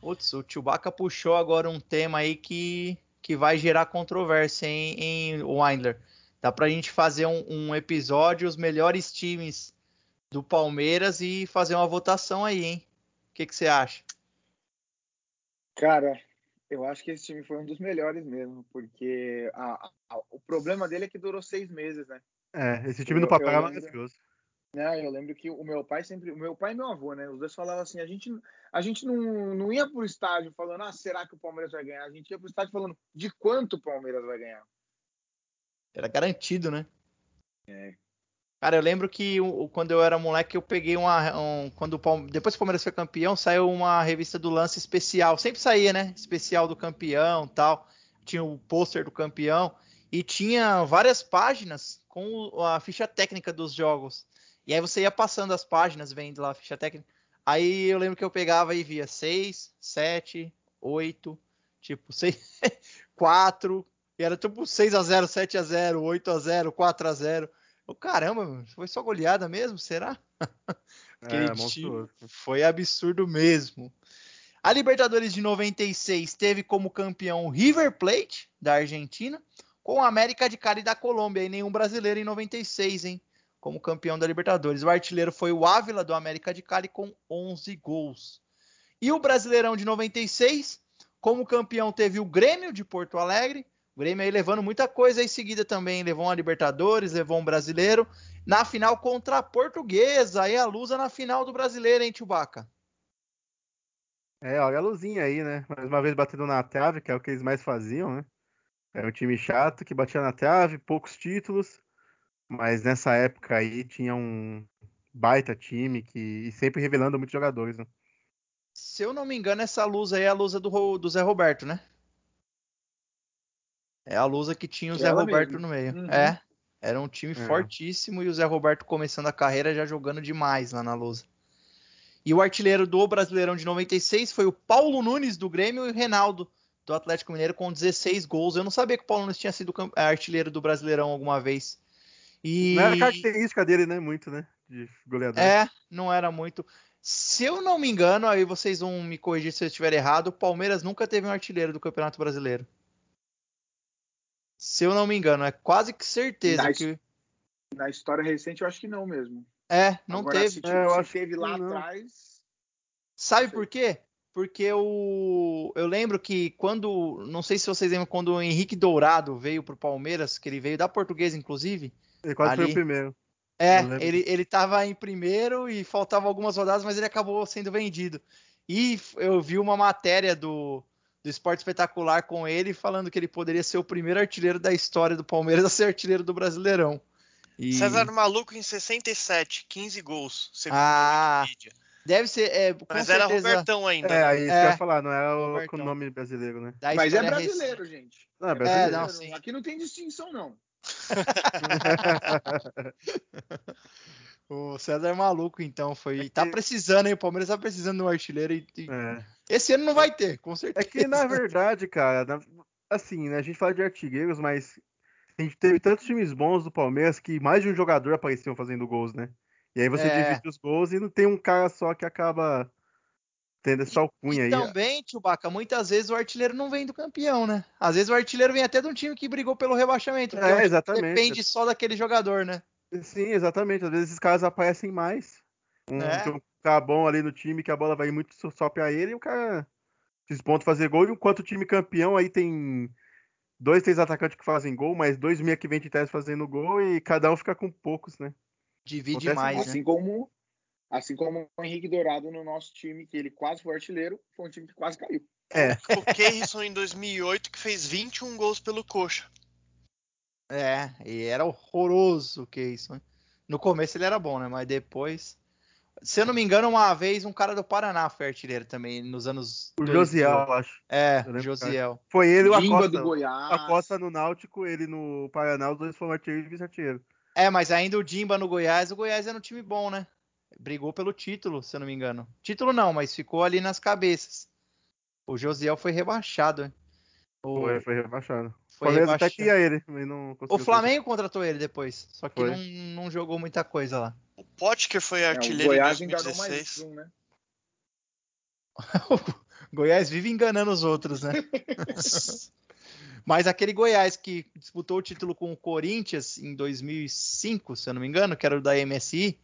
Putz, o Chewbacca puxou agora um tema aí que, que vai gerar controvérsia em, em Windler. Dá pra gente fazer um, um, episódio, os melhores times do Palmeiras e fazer uma votação aí, hein? O que, que você acha? Cara, eu acho que esse time foi um dos melhores mesmo, porque a, a, o problema dele é que durou seis meses, né? É, esse time eu, no papel é maravilhoso. Né, eu lembro que o meu pai sempre, o meu pai e meu avô, né? Os dois falavam assim, a gente, a gente não, não ia pro estádio falando, ah, será que o Palmeiras vai ganhar? A gente ia pro estádio falando de quanto o Palmeiras vai ganhar. Era garantido, né? É. Cara, eu lembro que quando eu era moleque, eu peguei uma. Um, quando o depois que o Palmeiras foi campeão, saiu uma revista do lance especial. Sempre saía, né? Especial do campeão tal. Tinha o pôster do campeão. E tinha várias páginas com a ficha técnica dos jogos. E aí você ia passando as páginas, vendo lá a ficha técnica. Aí eu lembro que eu pegava e via 6, 7, 8, tipo, 6, 4, e era tipo 6 a 0 7 a 0 8 a 0 4 a 0 oh, Caramba, foi só goleada mesmo? Será? é, monstruoso. foi absurdo mesmo. A Libertadores de 96 teve como campeão o River Plate, da Argentina, com a América de Cali da Colômbia, e nenhum brasileiro em 96, hein? Como campeão da Libertadores. O artilheiro foi o Ávila, do América de Cali, com 11 gols. E o Brasileirão de 96, como campeão, teve o Grêmio de Porto Alegre, o Grêmio aí levando muita coisa em seguida também. Levou uma Libertadores, levou um brasileiro. Na final contra a Portuguesa. Aí a Lusa na final do brasileiro, hein, Chewbacca? É, olha a luzinha aí, né? Mais uma vez batendo na trave, que é o que eles mais faziam, né? Era um time chato que batia na trave, poucos títulos. Mas nessa época aí tinha um baita time que e sempre revelando muitos jogadores, né? Se eu não me engano, essa luz aí é a luz do, do Zé Roberto, né? É a Lusa que tinha o Zé Roberto mesmo. no meio. Uhum. É. Era um time é. fortíssimo e o Zé Roberto começando a carreira já jogando demais lá na Lusa. E o artilheiro do Brasileirão de 96 foi o Paulo Nunes do Grêmio e o Reinaldo do Atlético Mineiro com 16 gols. Eu não sabia que o Paulo Nunes tinha sido artilheiro do Brasileirão alguma vez. E... Não era característica dele, né? Muito, né? De goleador. É, não era muito. Se eu não me engano, aí vocês vão me corrigir se eu estiver errado, o Palmeiras nunca teve um artilheiro do Campeonato Brasileiro. Se eu não me engano, é quase que certeza na que. Na história recente, eu acho que não mesmo. É, não Agora, teve. Se, é, eu acho que teve lá atrás. Sabe por quê? Porque o, eu lembro que quando. Não sei se vocês lembram quando o Henrique Dourado veio pro Palmeiras, que ele veio da portuguesa, inclusive. Ele quase ali, foi o primeiro. É, ele, ele tava em primeiro e faltavam algumas rodadas, mas ele acabou sendo vendido. E eu vi uma matéria do, do Esporte Espetacular com ele, falando que ele poderia ser o primeiro artilheiro da história do Palmeiras a ser artilheiro do Brasileirão. E... César Maluco em 67, 15 gols, segundo ah, a Wikipedia. Deve ser. É, Mas certeza... era Robertão ainda. É, aí né? é, que eu ia falar, não é o com nome brasileiro, né? Mas é brasileiro, gente. Não, é brasileiro. É, não, Aqui não tem distinção, não. o César é maluco, então. Foi. É tá precisando, hein? O Palmeiras tá precisando de um artilheiro e. É. Esse ano não vai ter, com certeza. É que, na verdade, cara, assim, né, a gente fala de artilheiros, mas a gente teve tantos times bons do Palmeiras que mais de um jogador apareciam fazendo gols, né? E aí você é. divide os gols e não tem um cara só que acaba tendo essa alcunha e aí. Também, Chewbacca, muitas vezes o artilheiro não vem do campeão, né? Às vezes o artilheiro vem até de um time que brigou pelo rebaixamento. É, exatamente. Depende só daquele jogador, né? Sim, exatamente. Às vezes esses caras aparecem mais. Um, é. um cara bom ali no time que a bola vai muito só pra ele e o cara desponta fazer gol. Enquanto o time campeão aí tem dois, três atacantes que fazem gol, mais dois meia que vem de teste fazendo gol e cada um fica com poucos, né? Divide Acontece mais, assim né? como assim como o Henrique Dourado no nosso time, que ele quase foi artilheiro, foi um time que quase caiu. É. O Keirson em 2008 que fez 21 gols pelo Coxa. É, e era horroroso o Keirson. No começo ele era bom, né? Mas depois se eu não me engano, uma vez um cara do Paraná foi artilheiro também, nos anos. O Josiel, acho. É, o Josiel. Foi ele o Acosta. do Goiás. Acosta no Náutico, ele no Paraná, os dois foram artilheiro e vice-artilheiro. É, mas ainda o Dimba no Goiás, o Goiás era um time bom, né? Brigou pelo título, se eu não me engano. Título não, mas ficou ali nas cabeças. O Josiel foi rebaixado. O... Foi, foi rebaixado. Foi rebaixado. até que ia ele, mas não O Flamengo contratou ele depois, só que não, não jogou muita coisa lá. O Potker foi É, o artilheiro Goiás em enganou mais 2016. um, né? o Goiás vive enganando os outros, né? Mas aquele Goiás que disputou o título com o Corinthians em 2005, se eu não me engano, que era o da MSI,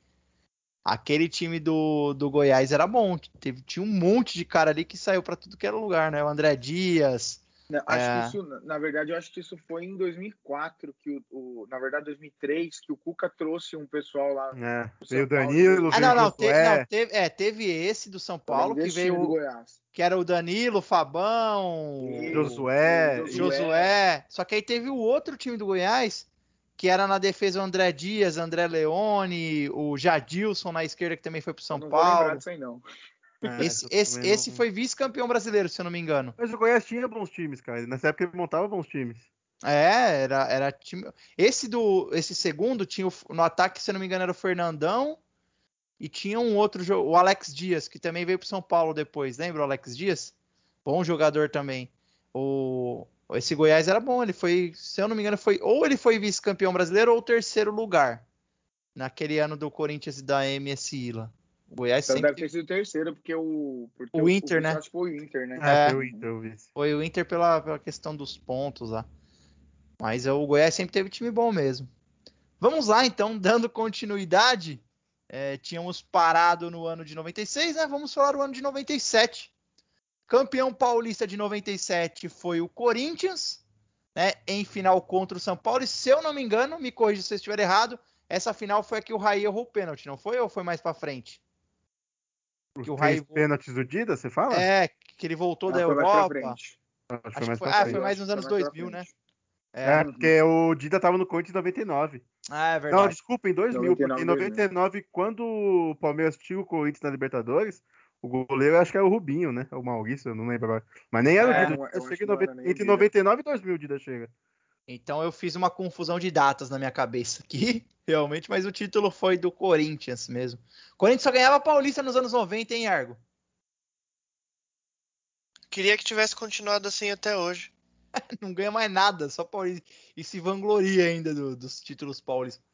aquele time do, do Goiás era bom. Teve, tinha um monte de cara ali que saiu para tudo que era lugar, né? O André Dias. Não, acho É. que isso, na- verdade, eu acho que isso foi em 2004, que o, o- na verdade, 2003, que o Cuca trouxe um pessoal lá. É, veio o São Paulo- Danilo, Ah, não, o não, te- Josué. não, teve, é, teve esse do São Paulo, que veio, do Goiás. que era o Danilo, o Fabão, Josué, o Josué. Só que aí teve o outro time do Goiás, que era na defesa o André Dias, André Leone, o Jadilson na esquerda, que também foi pro Eu São não vou lembrar Paulo. disso aí, não. É, Esse, esse, esse não- foi vice-campeão brasileiro, se eu não me engano. Mas o Goiás tinha bons times, cara. Nessa época ele montava bons times. É, era, era time. Esse do, esse segundo tinha o- no ataque, se eu não me engano, era o Fernandão e tinha um outro jogo, o Alex Dias, que também veio pro São Paulo depois. Lembra o Alex Dias? Bom jogador também. O esse Goiás era bom, ele foi, se eu não me engano, foi ou ele foi vice-campeão brasileiro ou terceiro lugar naquele ano do Corinthians e da MSI lá. O Goiás Então sempre deve ter sido o terceiro, porque o. Porque O Inter, vice né? Acho que foi o Inter, né? É. É, foi o Inter. Foi o Inter pela, pela questão dos pontos lá. Mas o Goiás sempre teve time bom mesmo. Vamos lá, então, dando continuidade. É, tínhamos parado no ano de 96, né? Vamos falar do ano de 97. Campeão paulista de 97 foi o Corinthians, né? Em final contra o São Paulo. E se eu não me engano, me corrija se eu estiver errado, essa final foi a que o Raí errou o pênalti, não foi? Ou foi mais pra frente? Os Que o Raí- pênaltis do Dida, você fala? É, que ele voltou Ah, da foi mais pra Europa. Acho foi que mais foi- pra ah, foi mais nos anos que foi mais pra 2000, né? frente. É, porque o Dida tava no Corinthians em 99. Ah, é Não, verdade. desculpa, em 2000, porque em 99, 99, quando o Palmeiras tinha o Corinthians na Libertadores, o goleiro acho que era o Rubinho, né? O Maurício, eu não lembro agora. Mas nem era É, o Dida. não, o eu Dida acho chega que em não era 90 nem o entre Dida. 99 e 2000 o Dida chega. Então eu fiz uma confusão de datas na minha cabeça aqui, realmente, mas o título foi do Corinthians mesmo. O Corinthians só ganhava Paulista nos anos 90, hein, Argo? Queria que tivesse continuado assim até hoje. Não ganha mais nada, só Paulista. E se vangloria ainda do- dos títulos paulistas.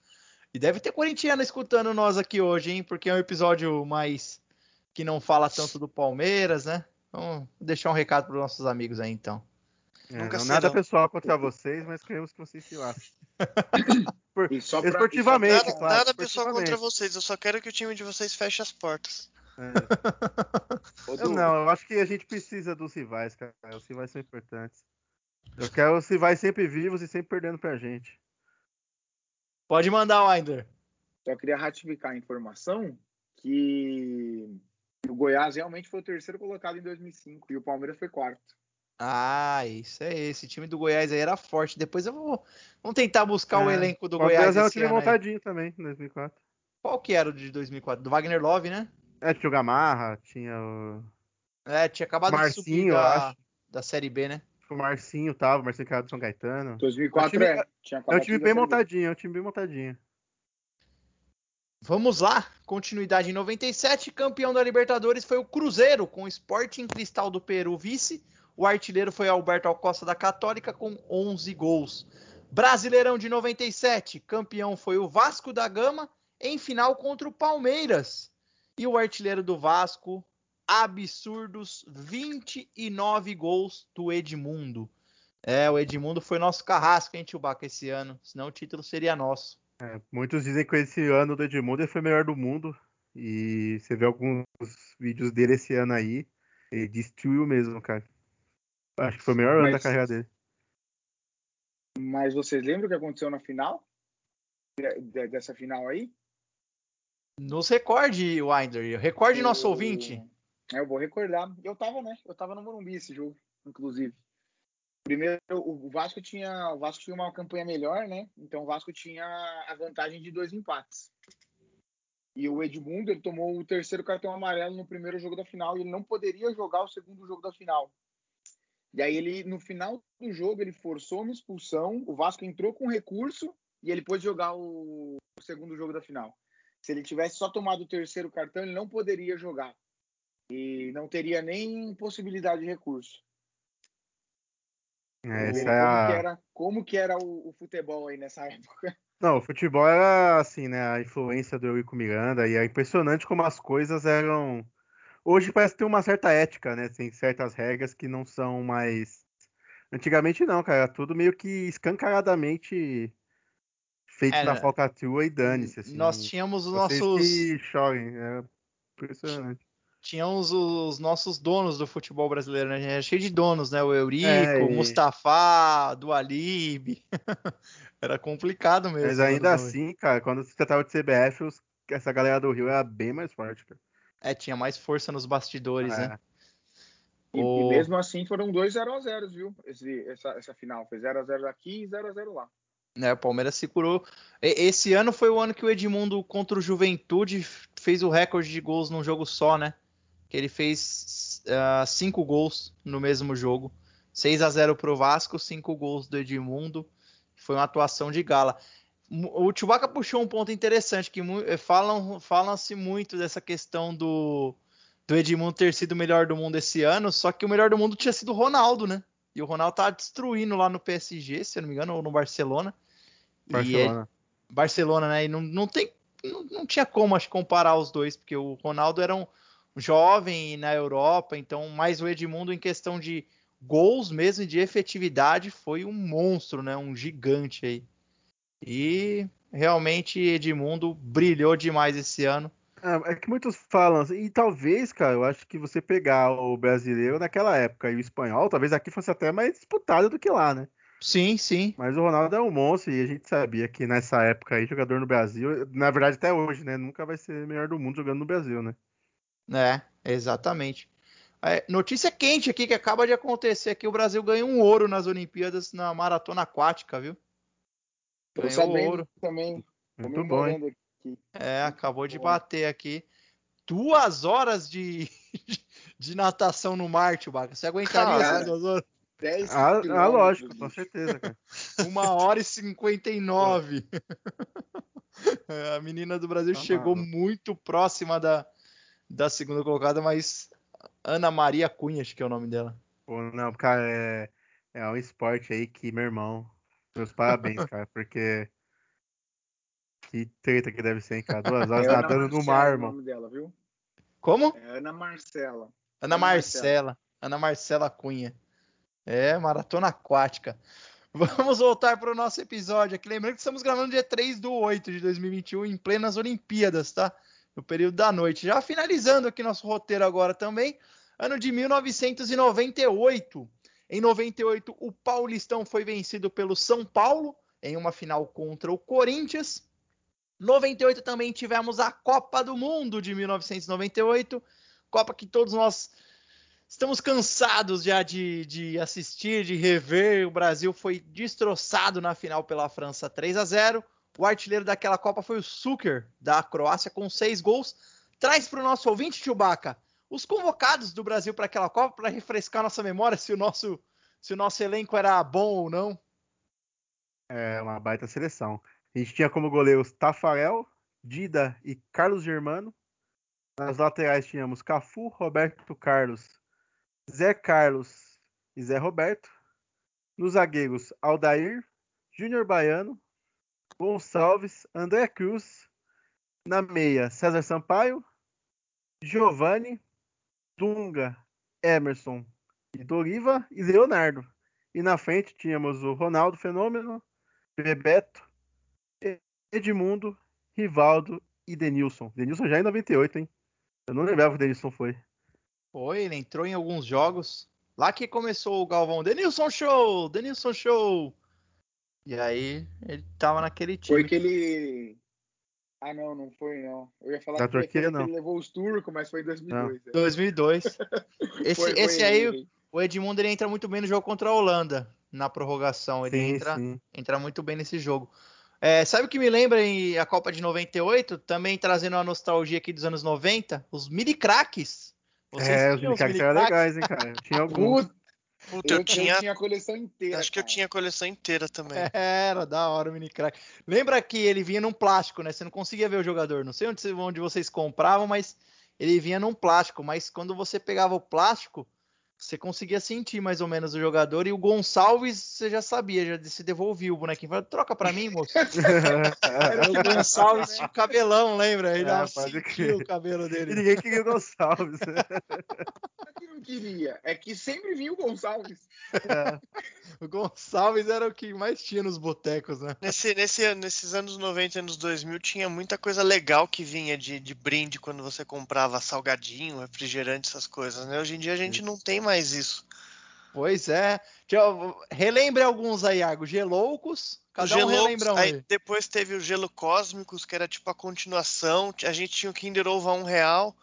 E deve ter corintiano escutando nós aqui hoje, hein? Porque é um episódio mais que não fala tanto do Palmeiras, né? Então, vou deixar um recado para os nossos amigos aí, então. É, Nunca não, nada pessoal contra vocês, mas queremos que vocês se lasquem. Por- só pra- esportivamente, Nada, claro. nada pessoal contra vocês, eu só quero que o time de vocês feche as portas. É. Eu não, eu acho que a gente precisa dos rivais, cara. Os rivais são importantes. Eu quero os rivais sempre vivos e sempre perdendo pra gente. Pode mandar, Winder. Só queria ratificar a informação que o Goiás realmente foi o terceiro colocado em 2005 e o Palmeiras foi quarto. Ah, isso é esse. time do Goiás aí era forte. Depois eu vou. Vamos tentar buscar o É, elenco do O Palmeiras Goiás era um esse time aí. montadinho também, em 2004. Qual que era o de 2004? Do Wagner Love, né? É, tinha o Gamarra, tinha o, É, tinha acabado de subir Marcinho, eu da, acho. da Série B, né? o Marcinho tava, o Marcinho que era do São Caetano. 2004 É um time- é, tinha É um time bem montadinho, é um time bem montadinho. Vamos lá. Continuidade em 97. Campeão da Libertadores foi o Cruzeiro, com o Sporting Cristal do Peru vice. O artilheiro foi Alberto Alcosta da Católica, com 11 gols. Brasileirão de 97. Campeão foi o Vasco da Gama, em final contra o Palmeiras. E o artilheiro do Vasco, absurdos 29 gols do Edmundo. É, o Edmundo foi nosso carrasco, hein, Tchubaca, esse ano. Senão o título seria nosso. É, muitos dizem que esse ano do Edmundo ele foi o melhor do mundo. E você vê alguns vídeos dele esse ano aí, ele destruiu mesmo, cara. Acho que foi o melhor ano da carreira dele. Mas vocês lembram o que aconteceu na final? De- de- dessa final aí? Nos recorde, Winder. Recorde nosso O- ouvinte. É, eu vou recordar. Eu tava, né? Eu tava no Morumbi esse jogo, inclusive. Primeiro, o Vasco tinha, o Vasco tinha uma campanha melhor, né? Então o Vasco tinha a vantagem de dois empates. E o Edmundo ele tomou o terceiro cartão amarelo no primeiro jogo da final e ele não poderia jogar o segundo jogo da final. E aí ele no final do jogo ele forçou uma expulsão, o Vasco entrou com recurso e ele pôde jogar o, o segundo jogo da final. Se ele tivesse só tomado o terceiro cartão, ele não poderia jogar e não teria nem possibilidade de recurso. Essa é como, a... que era, como que era o, o futebol aí nessa época. Não, o futebol era assim, né? A influência do Eurico Miranda, e é impressionante como as coisas eram. Hoje parece ter uma certa ética, né? Tem certas regras que não são mais. Antigamente não, cara. Era tudo meio que escancaradamente feito É, na né? falcatrua e dane-se. Assim, Nós tínhamos os vocês nossos. que chorem. É impressionante. Tínhamos os nossos donos do futebol brasileiro, né? Era cheio de donos, né? O Eurico, É, o e- Mustafa, Dualib. Era complicado mesmo. Mas os ainda anos 90. assim, cara, quando se tratava de CBF, os- essa galera do Rio era bem mais forte, cara. É, tinha mais força nos bastidores, É. né? E, O- e mesmo assim foram dois 0x0, viu? Esse, essa, essa final. Foi 0x0 aqui e 0x0 lá. né, o Palmeiras segurou. E- Esse ano foi o ano que o Edmundo contra o Juventude fez o recorde de gols num jogo só, né? Que ele fez ah, cinco gols no mesmo jogo. 6 a 0 pro Vasco, cinco gols do Edmundo. Foi uma atuação de gala. O Chewbacca puxou um ponto interessante, que eh, falam, falam-se muito dessa questão do, do Edmundo ter sido o melhor do mundo esse ano, só que o melhor do mundo tinha sido o Ronaldo, né? E o Ronaldo tá destruindo lá no PSG, se eu não me engano, ou no Barcelona. E é- Barcelona. Barcelona, né? E não, não tem. Não, não tinha como, acho, comparar os dois, porque o Ronaldo era um jovem na Europa, então, mais o Edmundo em questão de gols mesmo e de efetividade foi um monstro, né? Um gigante aí. E realmente Edmundo brilhou demais esse ano. É, é que muitos falam, assim, e talvez, cara, eu acho que você pegar o brasileiro naquela época e o espanhol, talvez aqui fosse até mais disputado do que lá, né? Sim, sim. Mas o Ronaldo é um monstro e a gente sabia que nessa época aí, jogador no Brasil, na verdade até hoje, né? Nunca vai ser melhor do mundo jogando no Brasil, né? É, exatamente. É, notícia quente aqui que acaba de acontecer aqui, o Brasil ganhou um ouro nas Olimpíadas na maratona aquática, viu? Ganhou sabendo ouro. também. Muito bom, hein? É, acabou de bater aqui. Duas horas de, de natação no mar, Chewbacca. Você aguentaria Cara. essas duas horas? 10 Ah, ah, lógico, com certeza, cara. Uma hora e cinquenta e nove. É, A menina do Brasil Tá chegou muito próxima da, da segunda colocada, mas Ana Maria Cunha, acho que é o nome dela. Pô, não, cara, é, é um esporte aí que, meu irmão, meus parabéns, cara, porque que treta que deve ser, hein, cara. Duas horas É nadando no Marcela mar, o irmão. nome dela, viu? Como? É Ana Marcela. Ana Ana Marcela. Ana Marcela Cunha. É, maratona aquática. Vamos voltar para o nosso episódio aqui. Lembrando que estamos gravando dia 3 do 8 de 2021, em plenas Olimpíadas, tá? No período da noite. Já finalizando aqui nosso roteiro agora também. Ano de 1998. Em 98, o Paulistão foi vencido pelo São Paulo em uma final contra o Corinthians. 98 também tivemos a Copa do Mundo de 1998. Copa que todos nós estamos cansados já de, de assistir, de rever. O Brasil foi destroçado na final pela França 3 a 0. O artilheiro daquela Copa foi o Suker, da Croácia, com seis gols. Traz para o nosso ouvinte, Chewbacca, os convocados do Brasil para aquela Copa, para refrescar nossa memória se o nosso, se o nosso elenco era bom ou não. É uma baita seleção. A gente tinha como goleiros Tafarel, Dida e Carlos Germano. Nas laterais tínhamos Cafu, Roberto Carlos, Zé Carlos e Zé Roberto. Nos zagueiros, Aldair, Júnior Baiano, Gonçalves, André Cruz. Na meia, César Sampaio, Giovanni, Dunga, Emerson e Doriva e Leonardo. E na frente tínhamos o Ronaldo Fenômeno, Bebeto, Edmundo, Rivaldo e Denilson. Denilson já em 98, hein? Eu não lembrava que o Denilson foi. Foi, ele entrou em alguns jogos. Lá que começou o Galvão. Denilson Show! Denilson Show! E aí, ele tava naquele time. Foi que ele. Ah, não, não foi, não. Eu ia falar Da que foi Turquia, não. ele levou os turcos, mas foi em 2002. é. 2002. Esse, Foi- foi esse aí, ele. o Edmundo, ele entra muito bem no jogo contra a Holanda, na prorrogação. Ele Sim, entra, sim. entra muito bem nesse jogo. É, sabe o que me lembra em a Copa de 98? Também trazendo uma nostalgia aqui dos anos 90? Os mini craques. Vocês É, os mini eram legais, hein, cara? Tinha alguns. Puta, eu, eu tinha. tinha a coleção inteira. Acho que eu cara. tinha a coleção inteira também. Era da hora o mini crack. Lembra que ele vinha num plástico, né? Você não conseguia ver o jogador. Não sei onde, onde vocês compravam, mas ele vinha num plástico. Mas quando você pegava o plástico, você conseguia sentir mais ou menos o jogador. E o Gonçalves, você já sabia, já se devolvia o bonequinho. Falou, troca pra mim, moço. Era o Gonçalves tinha o cabelão, lembra? Ele É, dava crer. o cabelo E dele. ninguém queria o Gonçalves. Não é que não queria, é que sempre vinha o Gonçalves. O Gonçalves era o que mais tinha nos botecos, né? Nesse, nesse, nesses anos 90 e anos 2000 tinha muita coisa legal que vinha de, de brinde quando você comprava salgadinho, refrigerante, essas coisas, né? Hoje em dia a gente não tem mais isso. Pois é. Relembre alguns aí, Argo. Geloucos. Cada um relembra um aí depois teve o Gelo Cósmicos, que era tipo a continuação. A gente tinha o Kinder Ovo a um real.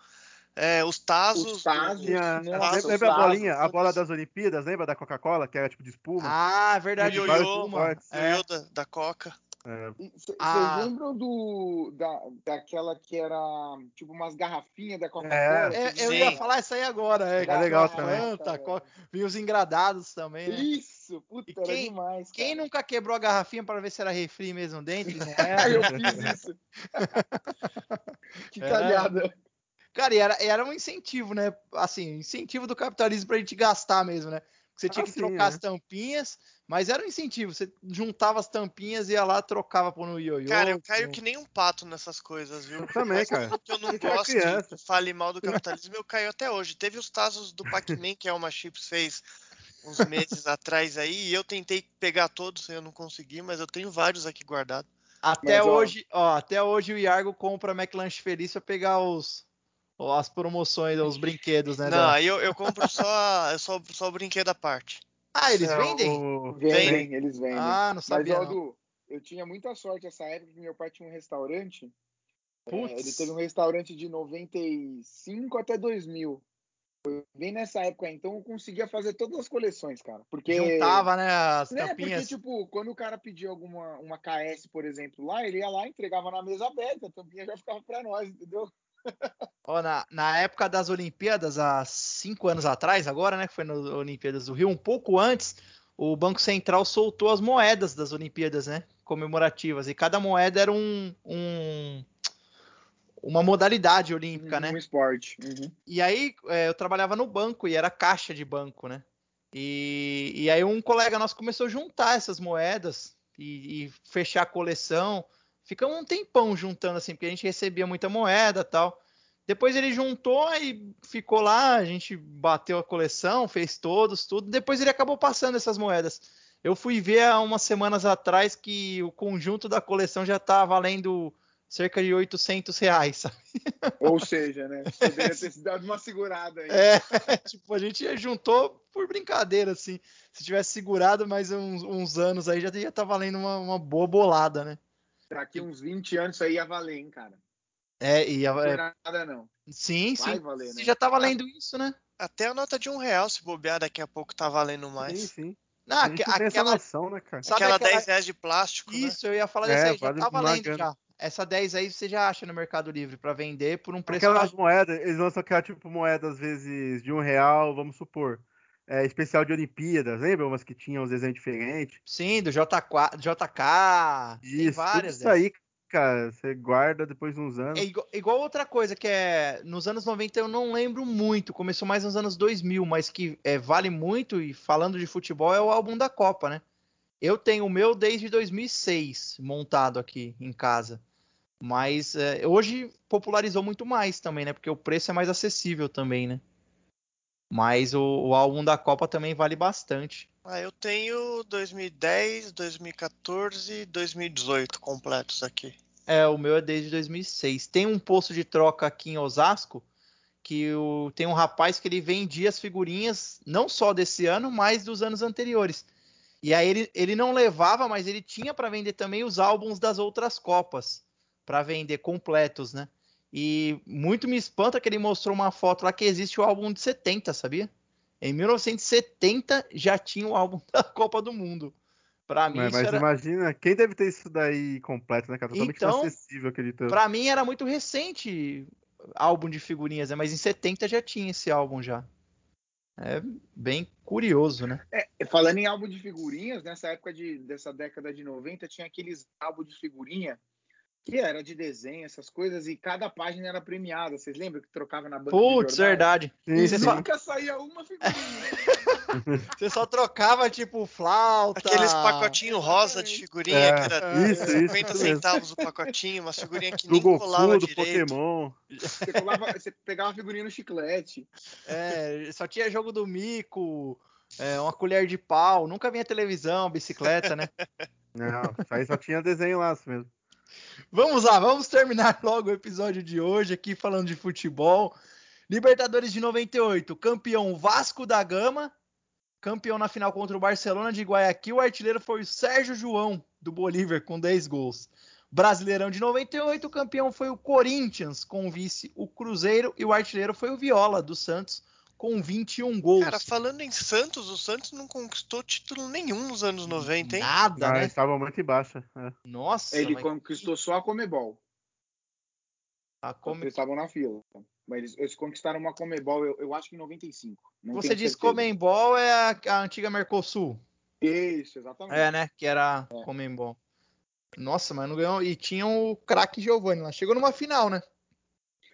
É, os Tazos. Os Tazos. Tinha, Nossa, lembra, os lembra a Tazos, bolinha, a bola das Olimpíadas, lembra da Coca-Cola, que era tipo de espuma? Ah, verdade. O o ioiô, o É. da, da Coca. É, Vocês Ah. lembram do, da, daquela que era tipo umas garrafinhas da É. Coca-Cola? É, eu Sim. ia falar isso aí agora. É, É legal Coca, também. Vinha os engradados também, né? Isso, puta, E era quem- demais. Quem cara. nunca quebrou a garrafinha para ver se era refri mesmo dentro? Não era. eu fiz isso. que cagada. Cara, e era, era um incentivo, né? Assim, incentivo do capitalismo pra gente gastar mesmo, né? Você tinha Ah, que sim, trocar é. as tampinhas, mas era um incentivo. Você juntava as tampinhas, ia lá, trocava por no ioiô. Cara, eu caio que nem um pato nessas coisas, viu? Eu também, Mas cara. eu não gosto criança. de fale mal do capitalismo, eu caio até hoje. Teve os Tazos do Pac-Man que a Alma Chips fez uns meses atrás aí, e eu tentei pegar todos, eu não consegui, mas eu tenho vários aqui guardados. Até Mas, ó- hoje, ó, até hoje o Iargo compra McLanche Feliz pra pegar os ó, as promoções, os brinquedos, né? Não, da- aí eu, eu compro só, só, só o brinquedo à parte. Ah, eles é, vendem? o- Vendem, eles vendem. Ah, não Mas, sabia. não. Du, eu tinha muita sorte essa época que meu pai tinha um restaurante. É, Putz. ele teve um restaurante de 95 até 2000. Foi bem nessa época, então eu conseguia fazer todas as coleções, cara. Porque. Juntava, né, as Né, porque, tampinhas. tipo, quando o cara pedia alguma uma KS, por exemplo, lá, ele ia lá, entregava na mesa aberta, a tampinha já ficava pra nós, entendeu? Ó, na, na época das Olimpíadas, há cinco anos atrás, agora, né? Que foi nas Olimpíadas do Rio, um pouco antes, o Banco Central soltou as moedas das Olimpíadas, né? Comemorativas. E cada moeda era um, um- uma modalidade olímpica, né? Um esporte. Uhum. E aí é, eu trabalhava no banco e era caixa de banco, né? E, e aí um colega nosso começou a juntar essas moedas e, e fechar a coleção. Ficamos um tempão juntando assim, porque a gente recebia muita moeda e tal. Depois ele juntou e ficou lá, a gente bateu a coleção, fez todos, tudo. Depois ele acabou passando essas moedas. Eu fui ver há umas semanas atrás que o conjunto da coleção já tá valendo cerca de 800 reais, sabe? Ou seja, né? Poderia ter se dado uma segurada aí. É, tipo, a gente juntou por brincadeira, assim. Se tivesse segurado mais uns, uns anos aí, já ia estar valendo uma, uma boa bolada, né? Daqui uns 20 anos isso aí ia valer, hein, cara. É, e Não a- foi é, nada, não. sim, Vai sim. valer, né? já tá valendo isso, né? Até a nota de um real, se bobear, daqui a pouco tá valendo Sim, mais. sim. Não, a gente não tem essa aquela, noção, né, cara? sabe Aquela aquela- 10 reais de plástico, né? Isso, eu ia falar É, dessa aí, já tá valendo grana. já. Essa 10 aí você já acha no Mercado Livre pra vender por um preço Aquelas baixo. moedas, eles lançam aquela tipo moeda, às vezes, de um real, vamos supor. É, especial de Olimpíadas, lembra? Umas que tinham os desenhos diferentes. Sim, do JK, JK tem Isso, várias isso aí, cara, você guarda depois de uns anos. É igual, igual outra coisa que é nos anos 90 eu não lembro muito, começou mais nos anos 2000, mas que é, vale muito e falando de futebol é o álbum da Copa, né? Eu tenho o meu desde 2006 montado aqui em casa, mas é, hoje popularizou muito mais também, né? Porque o preço é mais acessível também, né? Mas o, o álbum da Copa também vale bastante. Ah, eu tenho 2010, 2014 e 2018 completos aqui. É, o meu é desde 2006. Tem um posto de troca aqui em Osasco que o, tem um rapaz que ele vendia as figurinhas não só desse ano, mas dos anos anteriores. E aí ele, ele não levava, mas ele tinha para vender também os álbuns das outras Copas para vender completos, né? E muito me espanta que ele mostrou uma foto lá que existe o álbum de 70, sabia? Em 1970 já tinha o álbum da Copa do Mundo. Para mim Mas, mas era imagina, quem deve ter isso daí completo, né, cara? Totalmente Então, inacessível aquele tanto. Pra mim era muito recente álbum de figurinhas, né? mas em 70 já tinha esse álbum já. É bem curioso, né? É, falando em álbum de figurinhas, nessa época de, dessa década de 90, tinha aqueles álbuns de figurinha que era de desenho, essas coisas, e cada página era premiada. Vocês lembram que trocava na banca Putz, verdade. Sim, sim. nunca saía uma figurinha. Você só trocava, tipo, flauta. Aqueles pacotinhos rosa de figurinha É, que era isso, 50 isso centavos o pacotinho, uma figurinha que Do nem Goku, colava do direito. Pokémon. Você, colava- você pegava a figurinha no chiclete. É, só tinha jogo do mico, é, uma colher de pau, nunca vinha televisão, bicicleta, né? Não, isso aí só tinha desenho lá mesmo. Vamos lá, vamos terminar logo o episódio de hoje aqui falando de futebol. Libertadores de 98, campeão Vasco da Gama, campeão na final contra o Barcelona de Guayaquil, o artilheiro foi o Sérgio João do Bolívar com 10 gols. Brasileirão de 98, o campeão foi o Corinthians com o vice o Cruzeiro e o artilheiro foi o Viola do Santos com 21 gols. Cara, falando em Santos, o Santos não conquistou título nenhum nos anos 90, hein? Nada, Ah, né? eles estavam muito baixa. é. Nossa, Ele mas conquistou só a Comebol. Como... como- Eles estavam na fila. Mas eles, eles conquistaram uma Comebol, eu, eu acho que em 95. Não Você diz certeza. Comembol é a, a antiga Mercosul. Isso, exatamente. É, né? Que era É. Comembol. Nossa, mas não ganhou. E tinha o craque Giovanni lá. Chegou numa final, né?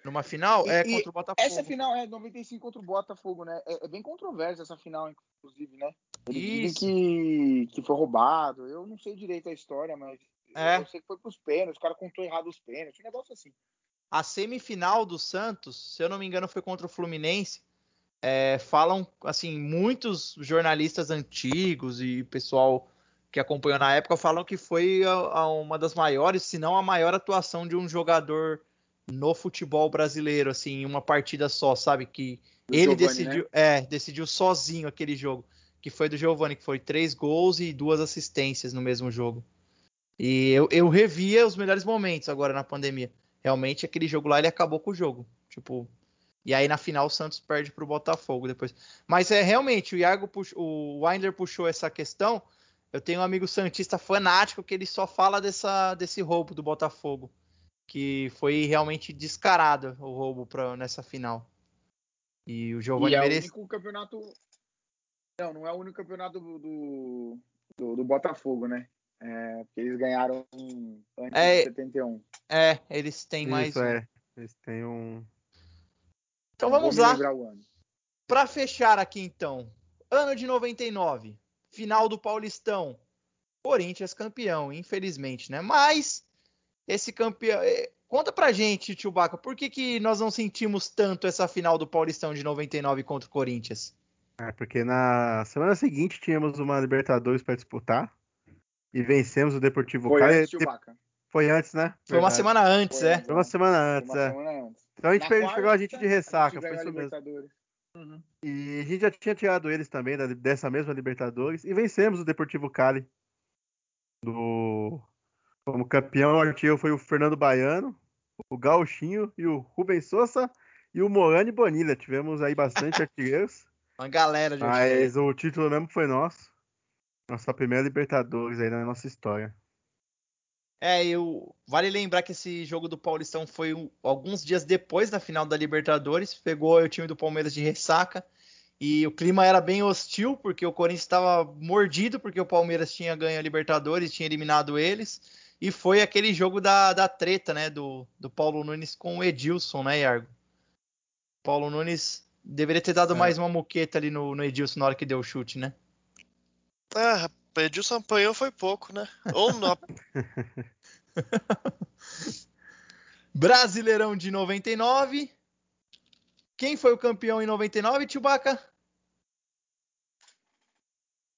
Numa final? E- é e contra o Botafogo. Essa final é 95 contra o Botafogo, né? É, é bem controversa essa final, inclusive, né? Isso. que, que foi roubado. Eu não sei direito a história, mas É. eu sei que foi pros pênaltis. O cara contou errado os pênaltis. Um negócio assim. A semifinal do Santos, se eu não me engano, foi contra o Fluminense. É, falam, assim, muitos jornalistas antigos e pessoal que acompanhou na época falam que foi a- a uma das maiores, se não a maior atuação de um jogador no futebol brasileiro, assim, em uma partida só, sabe? Que Do ele Giovani, decidiu, né? é, decidiu sozinho aquele jogo, que foi do Giovani, que foi três gols e duas assistências no mesmo jogo. E eu, eu revia os melhores momentos agora na pandemia. Realmente aquele jogo lá ele acabou com o jogo, tipo. E aí na final o Santos perde pro Botafogo depois. Mas é realmente o Iago o Windler puxou essa questão. Eu tenho um amigo santista fanático que ele só fala dessa, desse roubo do Botafogo, que foi realmente descarado o roubo pra, nessa final. E o Giovani E é o merece. único campeonato. Não, não é o único campeonato do, do, do- do Botafogo, né? É, porque eles ganharam em- antes É. de 71. É, eles têm mais. Isso, é. Eles têm um. Então vamos lá. o. Para fechar aqui então, ano de 99, final do Paulistão. Corinthians campeão, infelizmente, né? Mas esse campeão, eh, conta pra gente, tio Baca, por que que nós não sentimos tanto essa final do Paulistão de 99 contra o Corinthians? É, porque na semana seguinte tínhamos uma Libertadores para disputar e vencemos o Deportivo Foi Cali. antes, Chewbacca. Foi antes, né? Foi uma Verdade. semana antes, Foi é. antes, Foi uma semana Foi antes, uma é. semana antes. Então a gente Na pegou, quarta, a gente de ressaca, foi isso mesmo. Libertadores. Uhum. E a gente já tinha tirado eles também da- dessa mesma Libertadores e vencemos o Deportivo Cali. Do... Como campeão, artilheiro foi o Fernando Baiano, o Gauchinho e o Rubens Souza e o Morani Bonilha. Tivemos aí bastante artilheiros, Uma galera de mas o título mesmo foi nosso. Nossa primeira Libertadores aí na nossa história. É, eu vale lembrar que esse jogo do Paulistão foi um- alguns dias depois da final da Libertadores, pegou o time do Palmeiras de ressaca e o clima era bem hostil porque o Corinthians estava mordido porque o Palmeiras tinha ganho a Libertadores, tinha eliminado eles e foi aquele jogo da, da treta, né, do, do Paulo Nunes com o Edilson, né, Iargo? Paulo Nunes deveria ter dado É. mais uma muqueta ali no, no Edilson na hora que deu o chute, né? Ah, rapaz, Edilson apanhou foi pouco, né? Ou não. Brasileirão de 99. Quem foi o campeão em 99, Tchubaca?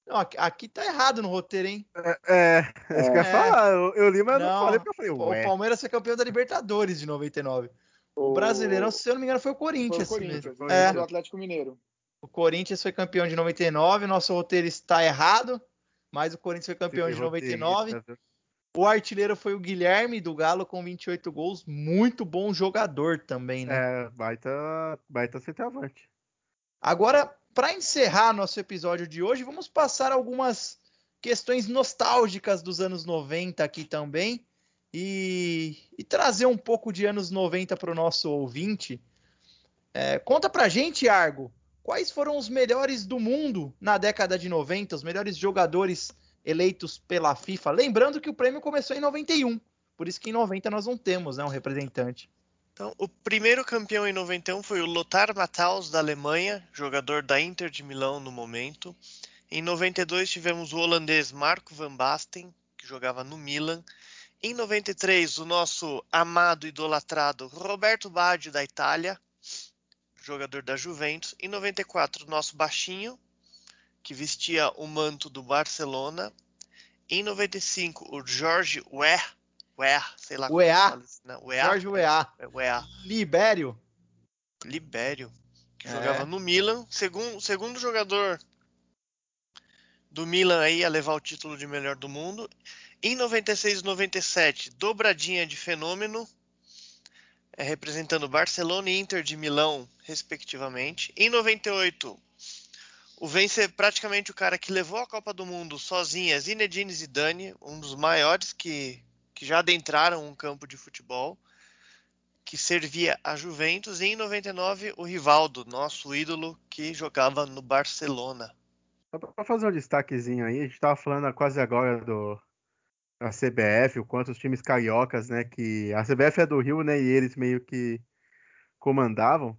Não, aqui, aqui tá errado no roteiro, hein? É, é isso que eu É. falar. Eu, eu li, mas Não, não falei porque eu falei, O ué. Palmeiras foi campeão da Libertadores de 99. O Brasileirão, se eu não me engano, foi o Foi Corinthians. o Corinthians, mesmo. né? É, do Atlético Mineiro. o Corinthians foi campeão de 99. Nosso roteiro está errado, mas o Corinthians foi campeão de Esse 99. roteirista, viu? O artilheiro foi o Guilherme do Galo com 28 gols. Muito bom jogador também, né? É, baita, baita centroavante. Agora, para encerrar nosso episódio de hoje, vamos passar algumas questões nostálgicas dos anos 90 aqui também e, e trazer um pouco de anos 90 para o nosso ouvinte. É, conta pra gente, Argo, quais foram os melhores do mundo na década de 90, os melhores jogadores eleitos pela FIFA? Lembrando que o prêmio começou em 91, Por isso que em 90 nós não temos né, um representante. Então, o primeiro campeão em 91 foi o Lothar Matthaus, da Alemanha, jogador da Inter de Milão no momento. Em 92 tivemos o holandês Marco van Basten, que jogava no Milan. Em 93, o nosso amado idolatrado Roberto Baggio, da Itália, jogador da Juventus. Em 94, o nosso baixinho, que vestia o manto do Barcelona. Em 95, o Jorge Weah, Weah sei lá Weah. né? Jorge Weah. É, Weah. Libério. Libério, que É. jogava no Milan, segundo, segundo jogador do Milan aí a levar o título de melhor do mundo. Em 96 e 97, dobradinha de fenômeno, é, representando Barcelona e Inter de Milão, respectivamente. Em 98, o vence praticamente o cara que levou a Copa do Mundo sozinha, Zinedine Zidane, um dos maiores que, que já adentraram um campo de futebol que servia a Juventus, e em 99 o Rivaldo, nosso ídolo, que jogava no Barcelona. Só pra fazer um destaquezinho aí, a gente tava falando quase agora do da CBF, o quanto os times cariocas, né, que a CBF é do Rio, né, e eles meio que comandavam.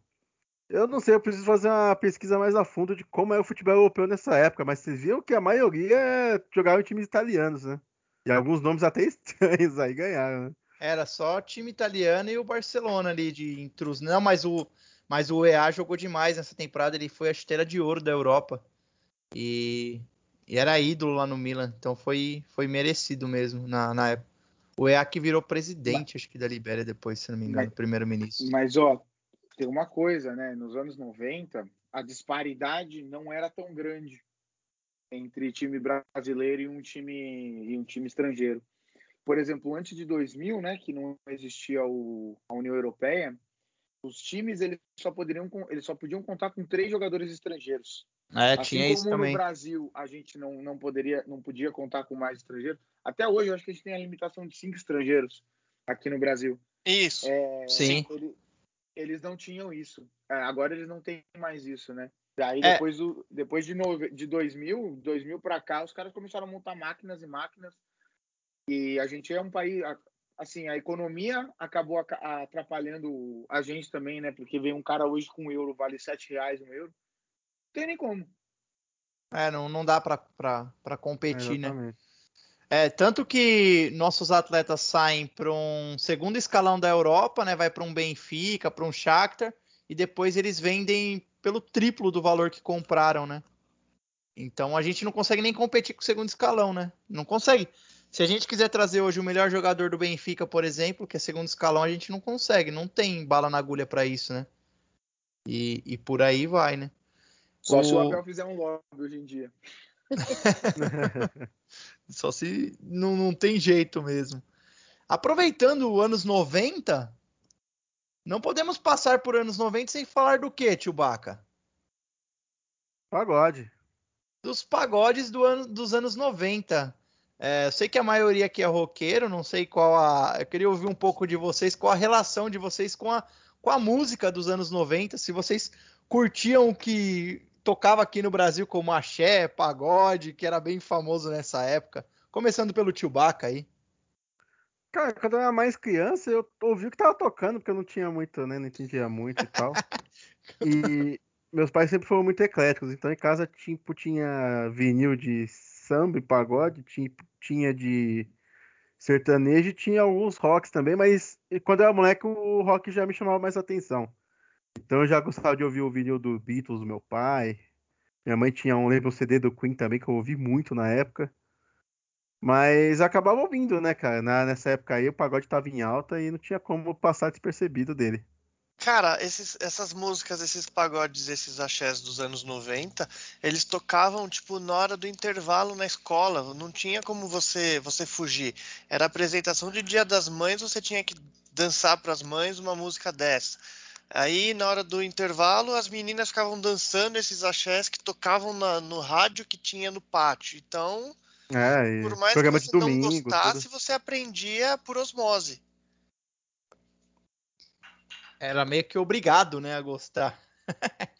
Eu não sei, eu preciso fazer uma pesquisa mais a fundo de como é o futebol europeu nessa época, mas vocês viram que a maioria jogava em times italianos, né? E alguns nomes até estranhos aí ganharam, né? Era só time italiano e o Barcelona ali de intruso. Não, mas o, mas o EA jogou demais nessa temporada. Ele foi a esteira de ouro da Europa. E, e era ídolo lá no Milan. Então foi, foi merecido mesmo na, na época. O EA que virou presidente, acho que da Libéria depois, se não me engano, Mas- primeiro-ministro. Mas, ó, tem uma coisa, né? Nos anos 90, a disparidade não era tão grande entre time brasileiro e um time, e um time estrangeiro. Por exemplo, antes de 2000, né, que não existia o, a União Europeia, os times eles só poderiam eles só podiam contar com três jogadores estrangeiros. É, assim tinha como isso no também. Brasil a gente não, não poderia não podia contar com mais estrangeiros. Até hoje eu acho que a gente tem a limitação de cinco estrangeiros aqui no Brasil. Isso. É, Sim. ele- eles não tinham isso. É, agora eles não têm mais isso, né? Daí É. depois, do, depois de, nove- de 2000, 2000 para cá, os caras começaram a montar máquinas e máquinas. E a gente é um país, assim, a economia acabou aca- atrapalhando a gente também, né? Porque vem um cara hoje com um euro, vale 7 reais um euro. Não tem nem como. É, não, não dá pra competir, né? É, tanto que nossos atletas saem para um segundo escalão da Europa, né? Vai para um Benfica, para um Shakhtar e depois eles vendem pelo triplo do valor que compraram, né? Então a gente não consegue nem competir com o segundo escalão, né? Não consegue. Se a gente quiser trazer hoje o melhor jogador do Benfica, por exemplo, que é segundo escalão, a gente não consegue, não tem bala na agulha para isso, né? E, e por aí vai, né? Só se o O- Abel fizer um lobby hoje em dia. Só se não, não tem jeito mesmo. Aproveitando os anos 90, não podemos passar por anos 90 sem falar do que, tio Baca? Pagode. Dos pagodes do ano, dos anos 90. É, eu sei que a maioria aqui é roqueiro, não sei qual a. Eu queria ouvir um pouco de vocês, qual a relação de vocês com a, com a música dos anos 90. Se vocês curtiam o que tocava aqui no Brasil como axé, pagode, que era bem famoso nessa época. Começando pelo tio Baca aí. Cara, quando eu era mais criança, eu ouvi o que tava tocando, porque eu não tinha muito, né? Não entendia muito e tal. E meus pais sempre foram muito ecléticos, então em casa tipo, tinha vinil de samba e pagode, tipo, tinha de sertanejo e tinha alguns rocks também, mas quando eu era moleque o rock já me chamava mais atenção. Então eu já gostava de ouvir o vinil do Beatles do meu pai. Minha mãe tinha um, lembra, um CD do Queen também, que eu ouvi muito na época. Mas acabava ouvindo, né, cara? Na- nessa época aí o pagode tava em alta e não tinha como passar despercebido dele. Cara, esses- essas músicas, esses pagodes, esses axés dos anos 90, eles tocavam tipo na hora do intervalo na escola, não tinha como você você fugir. Era apresentação de Dia das Mães, você tinha que dançar para as mães uma música dessa. Aí na hora do intervalo, as meninas ficavam dançando esses axés que tocavam na- no rádio que tinha no pátio. Então, É, e por mais que programa você de domingo, não gostasse, tudo. você aprendia por osmose. Era meio que obrigado, né, a gostar.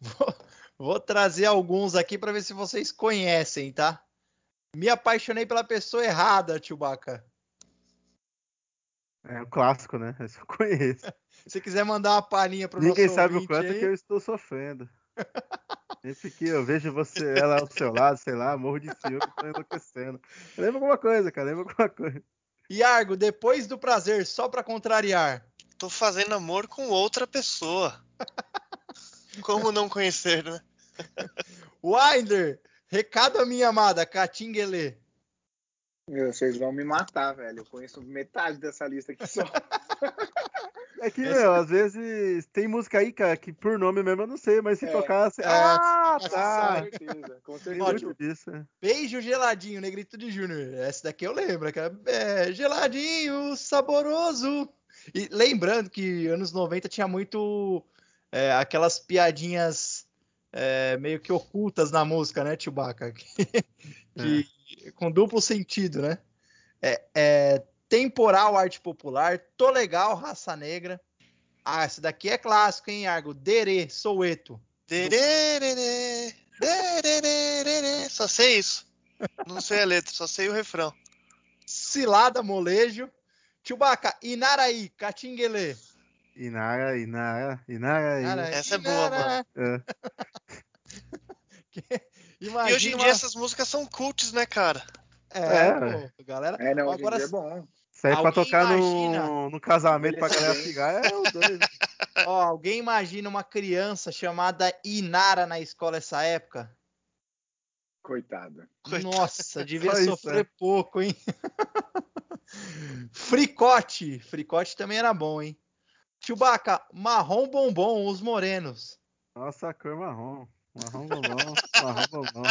vou, vou trazer alguns aqui para ver se vocês conhecem, tá? Me apaixonei pela pessoa errada, tio Baca. É o clássico, né? Esse eu conheço. Se quiser mandar uma palhinha pro Ninguém nosso sabe o quanto aí, que eu estou sofrendo. Sempre que eu vejo você, ela ao seu lado, sei lá, morro de ciúme, tô enlouquecendo. Lembra alguma coisa, cara, lembra alguma coisa. Iargo, depois do prazer, só pra contrariar. Tô fazendo amor com outra pessoa. Como não conhecer, né? Winder, recado à minha amada, Catinguele. Meu, vocês vão me matar, velho. Eu conheço metade dessa lista aqui só. É que, meu, às vezes tem música aí, cara, que por nome mesmo eu não sei, mas se É. tocar. Você... É, Ah, com tá. Com certeza, com certeza. muito disso. né? Beijo geladinho, Negrito de Júnior. Essa daqui eu lembro, aquela é, geladinho, saboroso. E lembrando que anos 90 tinha muito é, aquelas piadinhas é, meio que ocultas na música, né, Chewbacca? Que, que- Com duplo sentido, né? É, é, temporal arte popular, tô legal, raça negra. Ah, essa daqui é clássico, hein, Argo? Dere, Soueto. Só sei isso. Não sei a letra, só sei o refrão. Cilada, molejo. Chewbacca, Inaraí, Catinguele. Inara, Inara, Inara, Essa é boa. É. Imagina E hoje em uma- dia essas músicas são cults, né, cara? É, É. pô, galera. É, não, hoje em Agora, dia é bom. Isso aí pra Alguém tocar imagina? no, no casamento pra galera ficar é o dois. ó, alguém imagina uma criança chamada Inara na escola essa época? Coitado. Nossa, devia Só isso, sofrer é. pouco, hein? Fricote. Fricote também era bom, hein? Chewbacca, marrom bombom, os morenos. Nossa, a cor marrom. Marrom bombom, marrom bombom.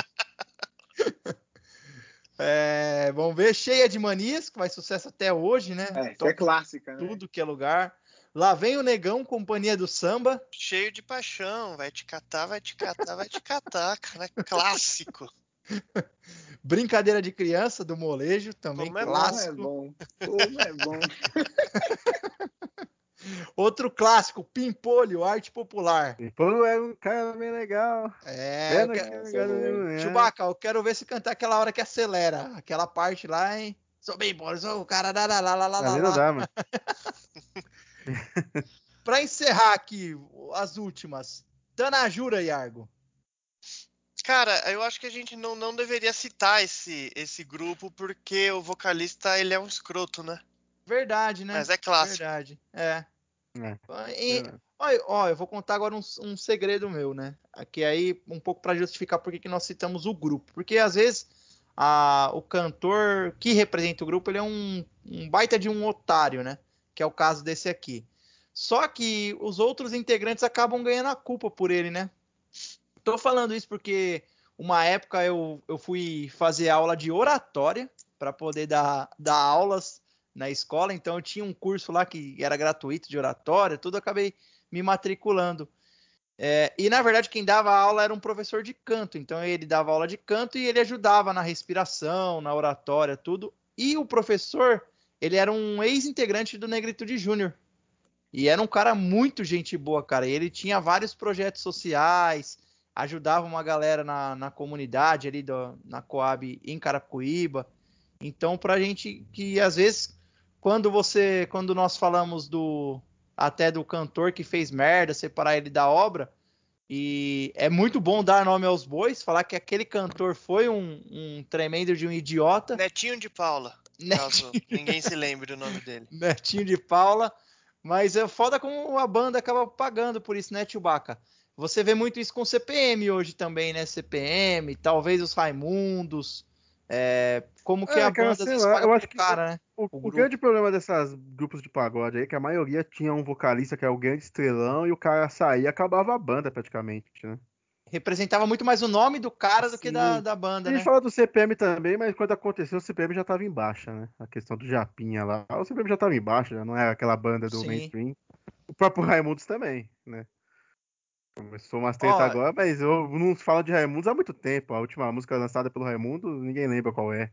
É, vamos ver, cheia de manias, que faz sucesso até hoje, né? É, é clássica, né? tudo que é lugar. Lá vem o Negão, companhia do samba. Cheio de paixão. Vai te catar, vai te catar, vai te catar, cara. É clássico. Brincadeira de criança, do molejo, também Como é bom, Como é clássico. bom. Como é bom. Outro clássico, Pimpolho, arte popular. Pô, é um cara bem legal. É, Pena eu quero... cara é boa, não é. Chewbacca, eu quero ver se cantar aquela hora que acelera. Aquela parte lá, hein? Sou bem bom, sou o cara da lá, lá, lá, lá, lá, não dá, mano. Pra encerrar aqui, as últimas. Tanajura, Iargo. Cara, eu acho que a gente não, não deveria citar esse, esse grupo porque o vocalista ele é um escroto, né? Verdade, né? Mas é clássico. Verdade, é. É. E, É. ó, ó, eu vou contar agora um, um segredo meu, né? Aqui aí, um pouco pra justificar por que que nós citamos o grupo. Porque às vezes a- o cantor que representa o grupo, ele é um, um baita de um otário, né? Que é o caso desse aqui. Só que os outros integrantes acabam ganhando a culpa por ele, né? Tô falando isso porque uma época eu, eu fui fazer aula de oratória para poder dar, dar aulas na escola, então eu tinha um curso lá que era gratuito de oratória, tudo eu acabei me matriculando. É, e na verdade quem dava aula era um professor de canto, então ele dava aula de canto e ele ajudava na respiração, na oratória, tudo. E o professor, ele era um ex-integrante do Negritude Júnior. E era um cara muito gente boa, cara. E ele tinha vários projetos sociais, ajudava uma galera na, na comunidade ali do, na Coab em Carapicuíba. Então, pra gente que às vezes, quando você, quando nós falamos do até do cantor que fez merda, separar ele da obra, e é muito bom dar nome aos bois, falar que aquele cantor foi um, um tremendo de um idiota, Netinho de Paula, né? caso ninguém se lembre do nome dele. Netinho de Paula. Mas é foda como a banda acaba pagando por isso, né, Chewbacca? Você vê muito isso com CPM hoje também, né? CPM, talvez os Raimundos. É, como que É, a cara, banda lá, eu acho que- cara, né? O, O o grande problema dessas grupos de pagode aí é que a maioria tinha um vocalista que era o grande estrelão e o cara saía e acabava a banda praticamente, né? Representava muito mais o nome do cara do que Sim. da, da banda, A né? gente fala do CPM também, mas quando aconteceu o CPM já tava em baixa, né? A questão do Japinha lá. O CPM já tava em baixa, já não era aquela banda do Sim. mainstream. O próprio Raimundos também, né? Começou umas treta Ó, agora, mas eu não falo de Raimundos há muito tempo. A última música lançada pelo Raimundo, ninguém lembra qual é.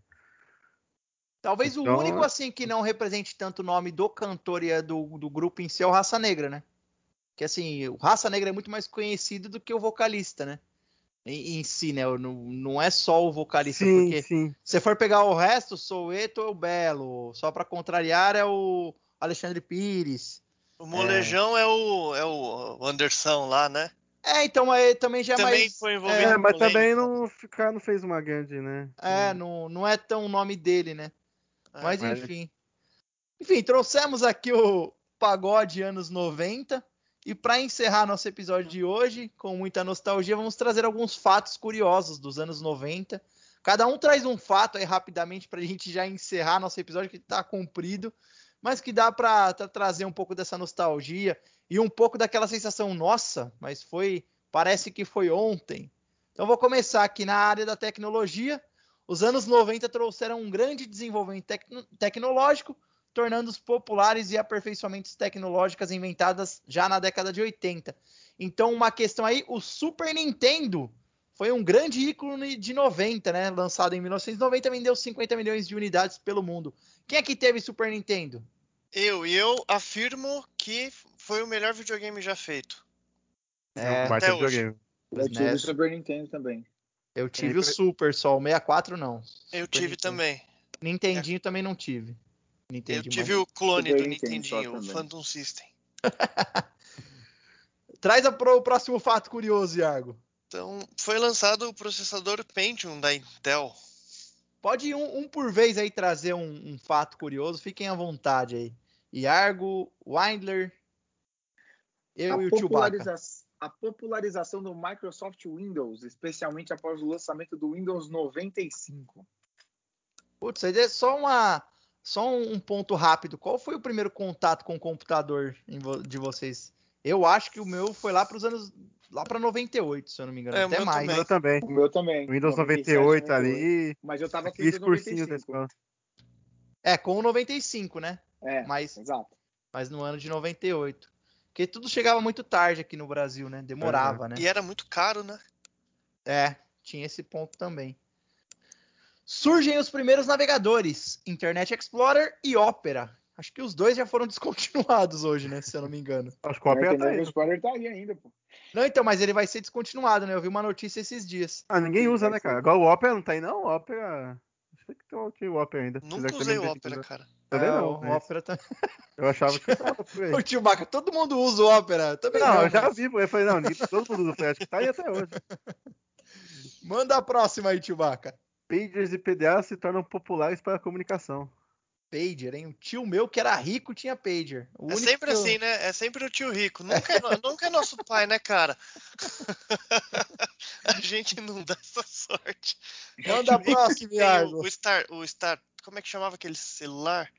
Talvez o Então, único assim que não represente tanto o nome do cantor e é do, do grupo em si é o Raça Negra, né? Que assim, o Raça Negra é muito mais conhecido do que o vocalista, né? Em, em si, né? Não, não é só o vocalista, sim, porque sim. se for pegar o resto, Soueto é o Belo, só pra contrariar é o, Alexandre Pires. O Molejão é, é o, é o Anderson lá, né? É, então mas também já também é mais. foi envolvido. É, mas também não, ficar, não fez uma grande, né? É, não, não é tão o nome dele, né? É, Mas mas- enfim. Enfim, trouxemos aqui o pagode anos 90. E para encerrar nosso episódio de hoje, com muita nostalgia, vamos trazer alguns fatos curiosos dos anos 90. Cada um traz um fato aí rapidamente para a gente já encerrar nosso episódio que está comprido, mas que dá para trazer um pouco dessa nostalgia e um pouco daquela sensação, nossa, mas foi, parece que foi ontem. Então vou começar aqui na área da tecnologia. Os anos 90 trouxeram um grande desenvolvimento tecno- tecnológico, tornando-os populares e aperfeiçoamentos tecnológicas inventadas já na década de 80. Então, uma questão aí, o Super Nintendo foi um grande ícone de 90, né? Lançado em 1990, vendeu 50 milhões de unidades pelo mundo. Quem aqui teve Super Nintendo? Eu, e eu afirmo que foi o melhor videogame já feito. É, um baita até hoje. videogame. Eu tive o Super Nintendo também. eu tive É, o Super só, o 64 não. Eu Super tive Nintendo. também. Nintendinho também não tive. Eu Nintendinho, tive mas- o clone Super do Nintendo Nintendinho, o. Phantom System. Traz a pro, o próximo fato curioso, Iago. Então, foi lançado o processador Pentium da Intel. Pode ir um, um por vez aí trazer um, um fato curioso, fiquem à vontade aí. Iargo, Windler, eu a, e o Chewbacca. populariza- a popularização do Microsoft Windows, especialmente após o lançamento do Windows 95. Putz, aí é só uma só um ponto rápido. Qual foi o primeiro contato com o computador de vocês? Eu acho que o meu foi lá para os anos lá para 98, se eu não me engano, É, até mais. também. Eu também. O meu também. Windows 97, 98 ali. Mas eu tava com o Fiz cursinho da 95. escola. É, com o 95, né? É, Mas exato. mas no ano de 98. Porque tudo chegava muito tarde aqui no Brasil, né? Demorava, né? E era muito caro, né? É, tinha esse ponto também. Surgem os primeiros navegadores, Internet Explorer e Opera. Acho que os dois já foram descontinuados hoje, né? Se eu não me engano. Acho que o Opera tá Internet aí. Explorer tá aí ainda, pô. Não, então, mas ele vai ser descontinuado, né? Eu vi uma notícia esses dias. Ah, ninguém usa, né, cara? Agora o Opera não tá aí, não? O Opera. Acho que tem aqui o Opera ainda. Nunca usei o Opera, usar. cara. Também É, não. o mas Opera tá... Eu achava que tava por aí. O Chewbacca, todo mundo usa o Opera. Também Não, não, eu já vi, pô. eu falei, não, ninguém- todo mundo usa, acho que tá aí até hoje. Manda a próxima aí, Chewbacca. Pagers e PDA se tornam populares para a comunicação. Pager, hein? O tio meu que era rico tinha pager. O É sempre assim, né? É sempre o tio rico. Nunca é, nunca é nosso pai, né, cara? A gente não dá essa sorte. É o Manda a próxima, Iago. o, o Star, o Star. Como é que chamava aquele celular?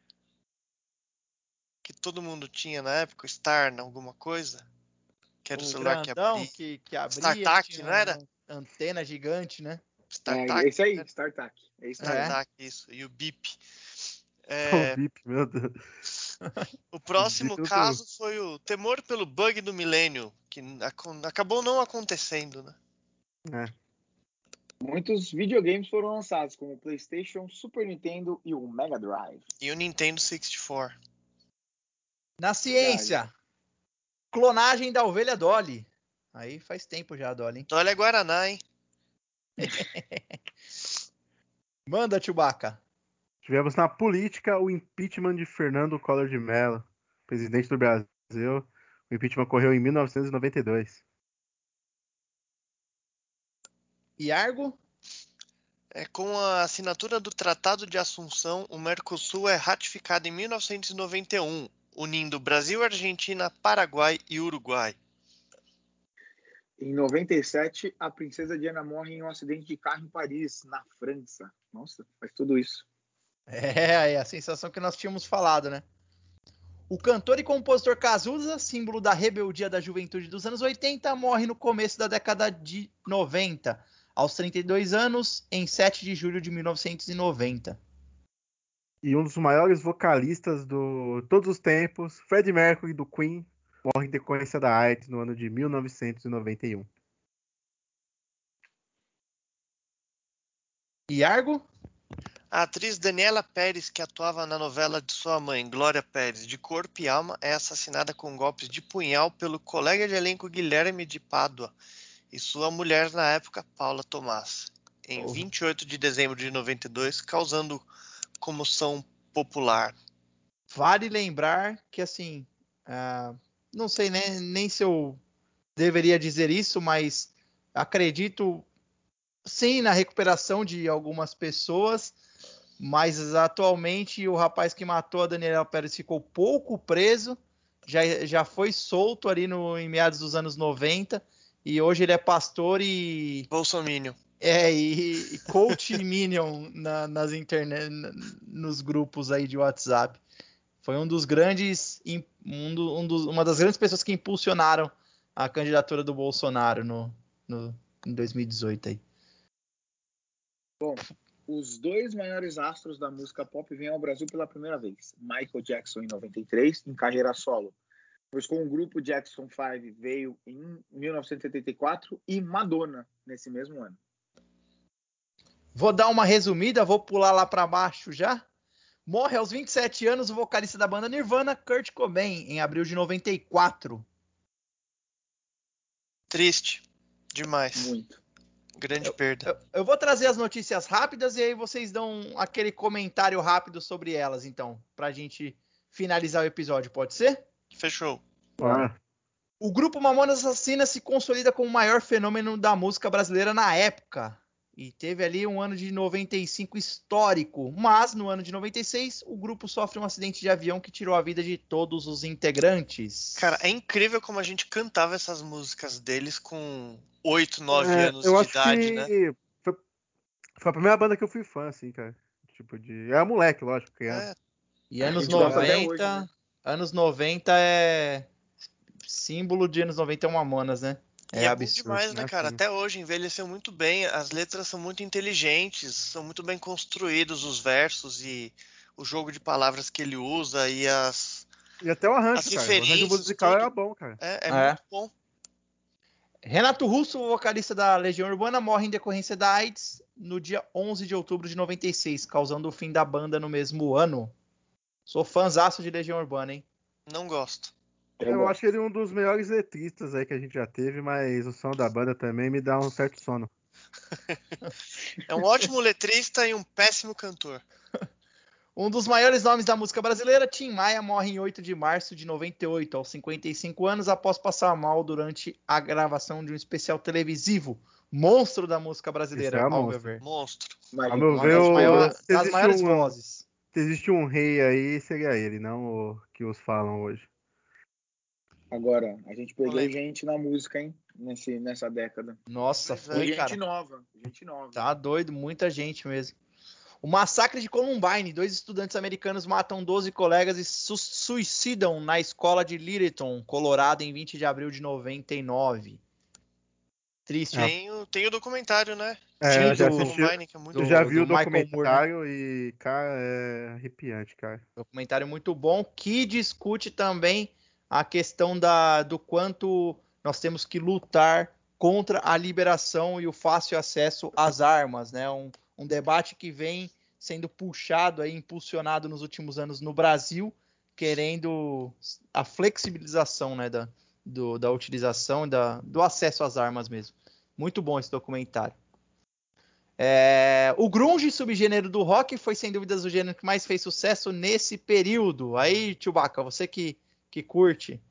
Que todo mundo tinha na época, o Star, alguma coisa? Que era o, o celular que abria. que, que abria. StarTAC, tinha não era? Antena gigante, né? StarTAC. É, esse aí, né? StarTAC. É isso É. StarTAC, isso. E o BIP. O É, VIP, meu Deus. o próximo caso foi o temor pelo bug do milênio, que ac- acabou não acontecendo, né? Muitos videogames foram lançados, como o PlayStation, Super Nintendo e o Mega Drive. E o Nintendo 64. Na ciência, clonagem da ovelha Dolly. Aí faz tempo já, Dolly. hein? Então olha Guaraná, hein? Manda, Chewbacca. Tivemos na política o impeachment de Fernando Collor de Mello, presidente do Brasil. O impeachment ocorreu em 1992. Iargo. É, com a assinatura do Tratado de Assunção, o Mercosul é ratificado em 1991, unindo Brasil, Argentina, Paraguai e Uruguai. Em 97, a princesa Diana morre em um acidente de carro em Paris, na França. Nossa, faz tudo isso. É, é a sensação que nós tínhamos falado, né? O cantor e compositor Cazuza, símbolo da rebeldia da juventude dos anos 80, morre no começo da década de 90, aos 32 anos, em 7 de julho de 1990. E um dos maiores vocalistas de todos os tempos, Freddie Mercury do Queen, morre em decorrência da AIDS no ano de 1991. Iargo? A atriz Daniela Pérez, que atuava na novela de sua mãe, Glória Pérez, de Corpo e Alma, é assassinada com golpes de punhal pelo colega de elenco Guilherme de Pádua e sua mulher na época, Paula Tomás, em Porra. 28 de dezembro de 92, causando comoção popular. vale lembrar que, assim, uh, não sei nem, nem se eu deveria dizer isso, mas acredito sim na recuperação de algumas pessoas, mas atualmente o rapaz que matou a Daniela Pérez ficou pouco preso, já, já foi solto ali no, em meados dos anos 90, e hoje ele é pastor e. Bolsominion. É, e, e coach Minion na, nas internet, nos grupos aí de WhatsApp. Foi um dos grandes, um, do, um dos, uma das grandes pessoas que impulsionaram a candidatura do Bolsonaro no, no, em 2018 aí. Bom, os dois maiores astros da música pop vêm ao Brasil pela primeira vez. Michael Jackson em 93, em carreira solo. Pois com o grupo Jackson 5 veio em 1974 e Madonna nesse mesmo ano. Vou dar uma resumida, vou pular lá para baixo já. Morre aos 27 anos o vocalista da banda Nirvana, Kurt Cobain, em abril de 94. Triste. Demais. Muito. Grande eu, perda. Eu, eu, vou trazer as notícias rápidas e aí vocês dão aquele comentário rápido sobre elas, então, pra gente finalizar o episódio, pode ser? Fechou. Ah. O grupo Mamonas Assassinas se consolida como o maior fenômeno da música brasileira na época. E teve ali um ano de 95 histórico. Mas no ano de 96, o grupo sofre um acidente de avião que tirou a vida de todos os integrantes. Cara, é incrível como a gente cantava essas músicas deles com 8, 9 é, anos de idade, né? Foi, foi, a primeira banda que eu fui fã, assim, cara. Tipo, de. Era moleque, lógico, criança. É. E anos 90. Hoje, né? Anos 90 é. Símbolo de anos 90 é uma Mamonas, né? É, é absurdo, demais, né, cara? Até hoje envelheceu muito bem. As letras são muito inteligentes, são muito bem construídos os versos e o jogo de palavras que ele usa e as. E até o arranjo, cara. O arranjo musical tudo. era bom, cara. É, é, é, muito bom. Renato Russo, vocalista da Legião Urbana, morre em decorrência da AIDS no dia 11 de outubro de 96, causando o fim da banda no mesmo ano. Sou fãzaço de Legião Urbana, hein? Não gosto. Eu, eu acho ele um dos melhores letristas aí que a gente já teve, mas o som da banda também me dá um certo sono. é um ótimo letrista e um péssimo cantor. Um dos maiores nomes da música brasileira, Tim Maia, morre em 8 de março de 98, aos 55 anos, após passar mal durante a gravação de um especial televisivo. Monstro da música brasileira, é ao meu ver. Monstro. Ao meu ver, das, das maiores um, vozes. Se existe um rei aí, seria ele, não o que os falam hoje. Agora, a gente perdeu gente na música, hein? Nesse, nessa década. Nossa, foi, gente cara. nova. Gente nova. Tá doido, muita gente mesmo. O massacre de Columbine. Dois estudantes americanos matam 12 colegas e su suicidam na escola de Littleton, Colorado, em 20 de abril de 99. Triste. Tem, o, tem o documentário, né? É, Sim, eu já, assisti, Columbine, que é muito eu já vi o documentário Moore, né? e, cara, é arrepiante, cara. Documentário muito bom que discute também a questão da, do quanto nós temos que lutar contra a liberação e o fácil acesso às armas, né? Um, um debate que vem sendo puxado impulsionado nos últimos anos no Brasil, querendo a flexibilização, né, da, do, da utilização da, do acesso às armas mesmo. Muito bom esse documentário. É, o grunge, subgênero do rock, foi sem dúvidas o gênero que mais fez sucesso nesse período. Aí, Chewbacca, você que que curte.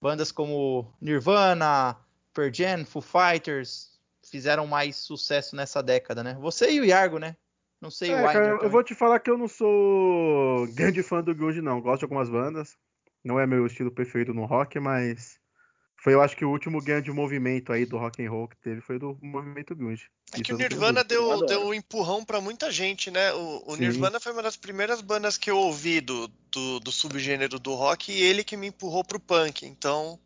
Bandas como Nirvana, Pearl Jam, Foo Fighters fizeram mais sucesso nessa década, né? Você e o Yargo, né? Não sei é, o Winder, cara, Eu vou te falar que eu não sou grande fã do grunge, não. Gosto de algumas bandas. Não é meu estilo preferido no rock, mas foi, eu acho que o último grande movimento aí do rock and roll que teve foi do movimento grunge. É que o Nirvana deu, deu um empurrão para muita gente, né? O, o Nirvana foi uma das primeiras bandas que eu ouvi do, do, do, subgênero do rock e ele que me empurrou pro punk. Então,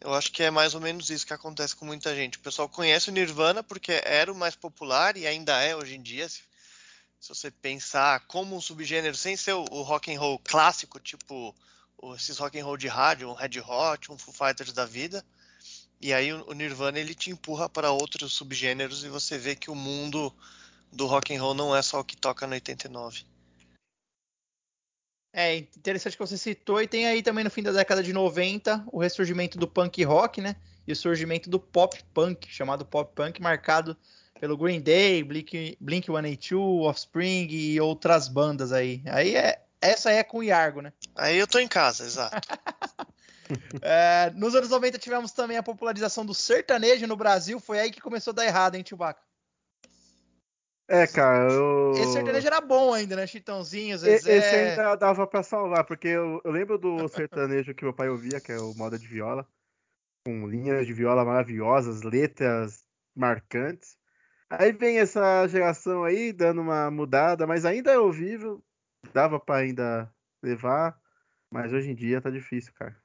eu acho que é mais ou menos isso que acontece com muita gente. O pessoal conhece o Nirvana porque era o mais popular e ainda é hoje em dia. Se, se você pensar como um subgênero sem ser o, o rock and roll clássico, tipo esses rock and roll de rádio, um Red Hot, um Foo Fighters da vida. E aí o Nirvana ele te empurra para outros subgêneros e você vê que o mundo do rock and roll não é só o que toca no 89. É interessante que você citou e tem aí também no fim da década de 90 o ressurgimento do punk rock, né? E o surgimento do pop punk, chamado pop punk, marcado pelo Green Day, Blink, Blink 182, Offspring e outras bandas aí. Aí é, essa é com o Iargo, né? Aí eu tô em casa, exato. É, nos anos 90 tivemos também a popularização do sertanejo no Brasil. Foi aí que começou a dar errado, hein, Chewbacca? É, cara, eu... Esse sertanejo era bom ainda, né? Chitãozinho, Zezé. Esse ainda dava pra salvar, porque eu, eu lembro do sertanejo que meu pai ouvia, que é o moda de viola, com linhas de viola maravilhosas, letras marcantes. Aí vem essa geração aí dando uma mudada, mas ainda é ouvível, dava pra ainda levar, mas hoje em dia tá difícil, cara.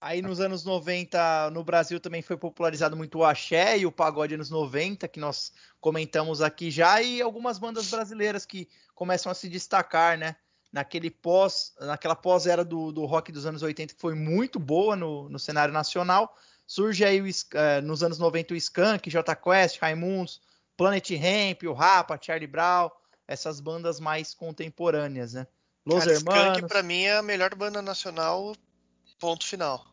Aí nos anos 90, no Brasil também foi popularizado muito o axé e o pagode anos 90, que nós comentamos aqui já, e algumas bandas brasileiras que começam a se destacar, né? Naquele pós, naquela pós-era do, do rock dos anos 80, que foi muito boa no, no cenário nacional. Surge aí o eh, nos anos 90 o Skank, J Quest, Raimundos, Planet Ramp, o Rapa, Charlie Brown, essas bandas mais contemporâneas, né? Los Cara, Skank Hermanos. pra mim é a melhor banda nacional, ponto final.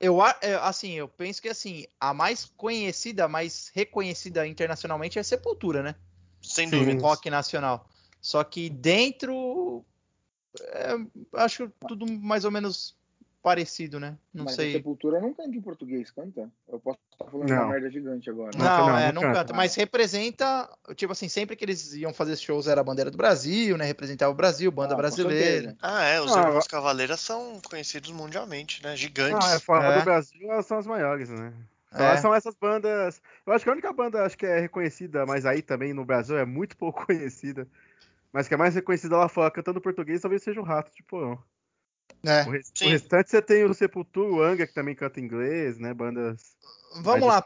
Eu, a- é, assim, eu penso que assim, a mais conhecida, a mais reconhecida internacionalmente é Sepultura, né? Sem dúvida. Rock nacional. Só que dentro é, acho tudo mais ou menos parecido, né? Não Mas a sei. Sepultura não canta em português, canta? Eu posso estar falando Não. uma merda gigante agora. Não, Não, não, é, não não canta. canta, mas representa, tipo assim, sempre que eles iam fazer shows era a bandeira do Brasil, né? Representava o Brasil, banda Ah, brasileira. Ah, é, os Ah, Irmãos Cavaleiras são conhecidos mundialmente, né? Gigantes. Não, é fora É. do Brasil, elas são as maiores, né? São, É. são essas bandas. Eu acho que a única banda acho que é reconhecida, mas aí também no Brasil é muito pouco conhecida. Mas que é mais reconhecida lá fora cantando português, talvez seja o Rato de Porão. É. O, res- o Sim. restante você tem o Sepultura, o Anga, que também canta inglês, né? Bandas. Vamos lá,